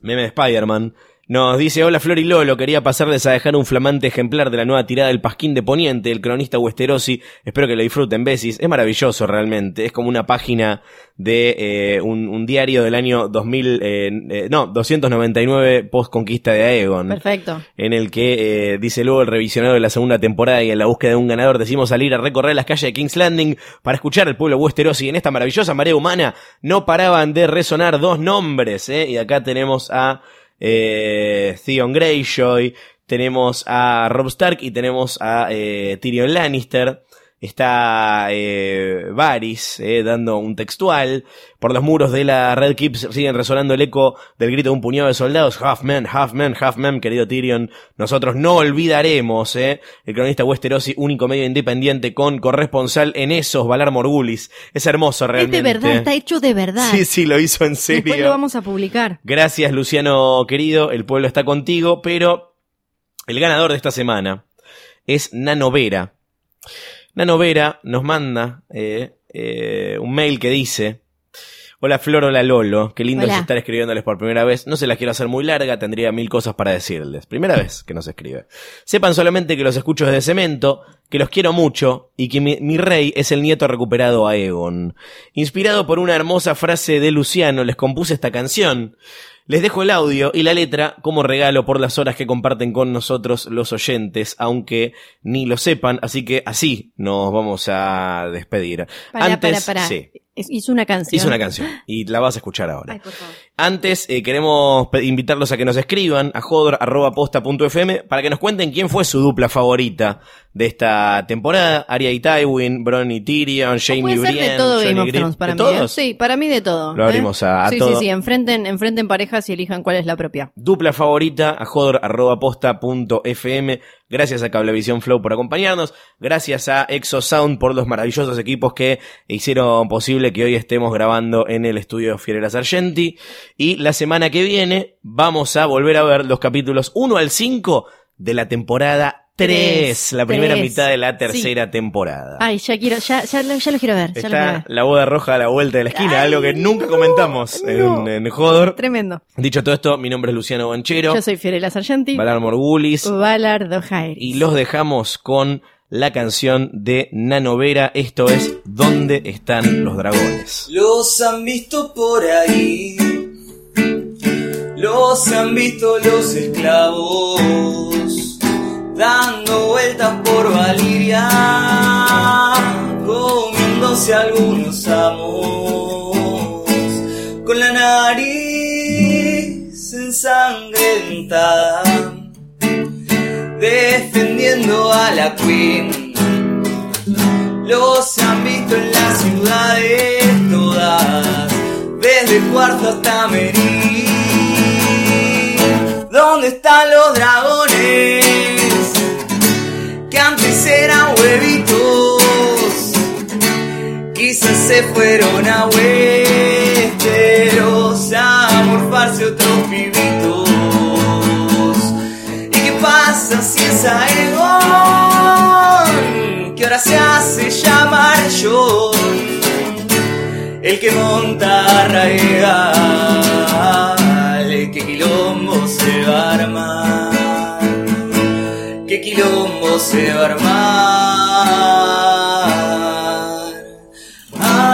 meme de Spider-Man, nos dice, hola Flor y Lolo, quería pasarles a dejar un flamante ejemplar de la nueva tirada del Pasquín de Poniente, el cronista Westerosi, espero que lo disfruten, Besis, es maravilloso realmente, es como una página de eh, un, un diario del año 2000, eh, eh, no, 299 post conquista de Aegon Perfecto. en el que eh, dice luego el revisionado de la segunda temporada y en la búsqueda de un ganador decidimos salir a recorrer las calles de King's Landing para escuchar al pueblo Westeros y en esta maravillosa marea humana no paraban de resonar dos nombres, ¿eh? y acá tenemos a eh, Theon Greyjoy, tenemos a Rob Stark y tenemos a eh, Tyrion Lannister. Está eh, Varys eh, dando un textual. Por los muros de la Red Keep siguen resonando el eco del grito de un puñado de soldados. Half men, half men, half men, querido Tyrion. Nosotros no olvidaremos, eh. El cronista Westerosi, único medio independiente con corresponsal en esos, Valar Morgulis. Es hermoso Es realmente. de verdad, está hecho de verdad. Sí, sí, lo hizo en serio. Después lo vamos a publicar. Gracias, Luciano querido. El pueblo está contigo, pero el ganador de esta semana es Nanovera. Nanovera nos manda eh, eh, un mail que dice: Hola Flor, hola Lolo. Qué lindo Hola. es estar escribiéndoles por primera vez. No se las quiero hacer muy larga, tendría mil cosas para decirles. Primera vez que nos escribe. Sepan solamente que los escucho desde cemento, que los quiero mucho y que mi, mi rey es el nieto recuperado a Egon. Inspirado por una hermosa frase de Luciano, les compuse esta canción. Les dejo el audio y la letra como regalo por las horas que comparten con nosotros los oyentes, aunque ni lo sepan, así que así nos vamos a despedir. Pará, Antes, sí, Es- Hizo una canción. hizo una canción y la vas a escuchar ahora. Ay, por favor. Antes eh, queremos invitarlos a que nos escriban a jodor.posta.fm para que nos cuenten quién fue su dupla favorita de esta temporada. Arya y Tywin, Bronn y Tyrion, Jamie Puede ser Brienne, de todo Johnny Game of Green. Thrones para ¿De mí. ¿eh? Sí, para mí de todo. Lo abrimos ¿eh? a- a sí, todo. Sí, sí, enfrenten, enfrenten parejas y elijan cuál es la propia. Dupla favorita a jodor.posta.fm. Gracias a Cablevisión Flow por acompañarnos. Gracias a Exosound por los maravillosos equipos que hicieron posible que hoy estemos grabando en el estudio Fiorella Sargenti. Y la semana que viene vamos a volver a ver los capítulos 1 al 5 de la temporada 3. Tres, la primera tres. mitad de la tercera temporada. Ay, ya quiero, ya, ya, lo- ya lo quiero ver. Ya lo quiero Está ver. la boda roja a la vuelta de la esquina, Ay, algo que nunca no, comentamos no. en, en Jodor. Tremendo. Dicho todo esto, mi nombre es Luciano Banchero. Yo soy Fiorella Sargenti. Valar Morgulis. Valar Dohaeris. Y los dejamos con la canción de Nanovera. Esto es ¿Dónde están los dragones? Los han visto por ahí, los han visto los esclavos, dando vueltas por Valiria, comiéndose algunos amos, con la nariz ensangrentada, defendiendo a la Queen. Los han visto en las ciudades todas, desde Cuarto hasta Merí. ¿Dónde están los dragones? Que antes eran huevitos, quizás se fueron a Westeros a morfarse otros pibitos. ¿Y qué pasa si es Aegon? Que ahora se hace llamar John, el que monta a se va a armar, que quilombo se va a armar. Ah.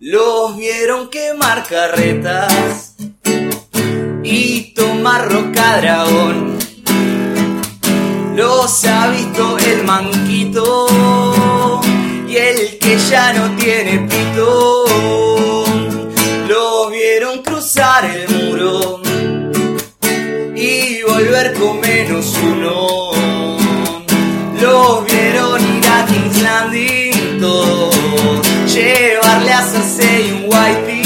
Los vieron quemar carretas y tomar roca dragón. Los ha visto el manquito y el que ya no tiene pito. El muro y volver con menos uno. Los vieron ir a King's Landing todos, llevarle a Cersei un white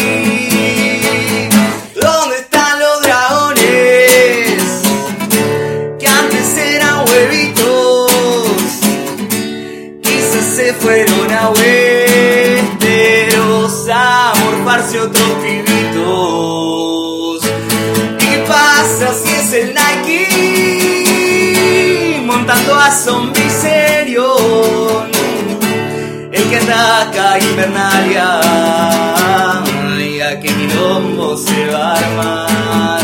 montando a Zombie Serion? El que ataca Invernalia, diga qué quilombo se va a armar,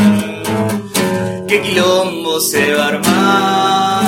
qué quilombo se va a armar.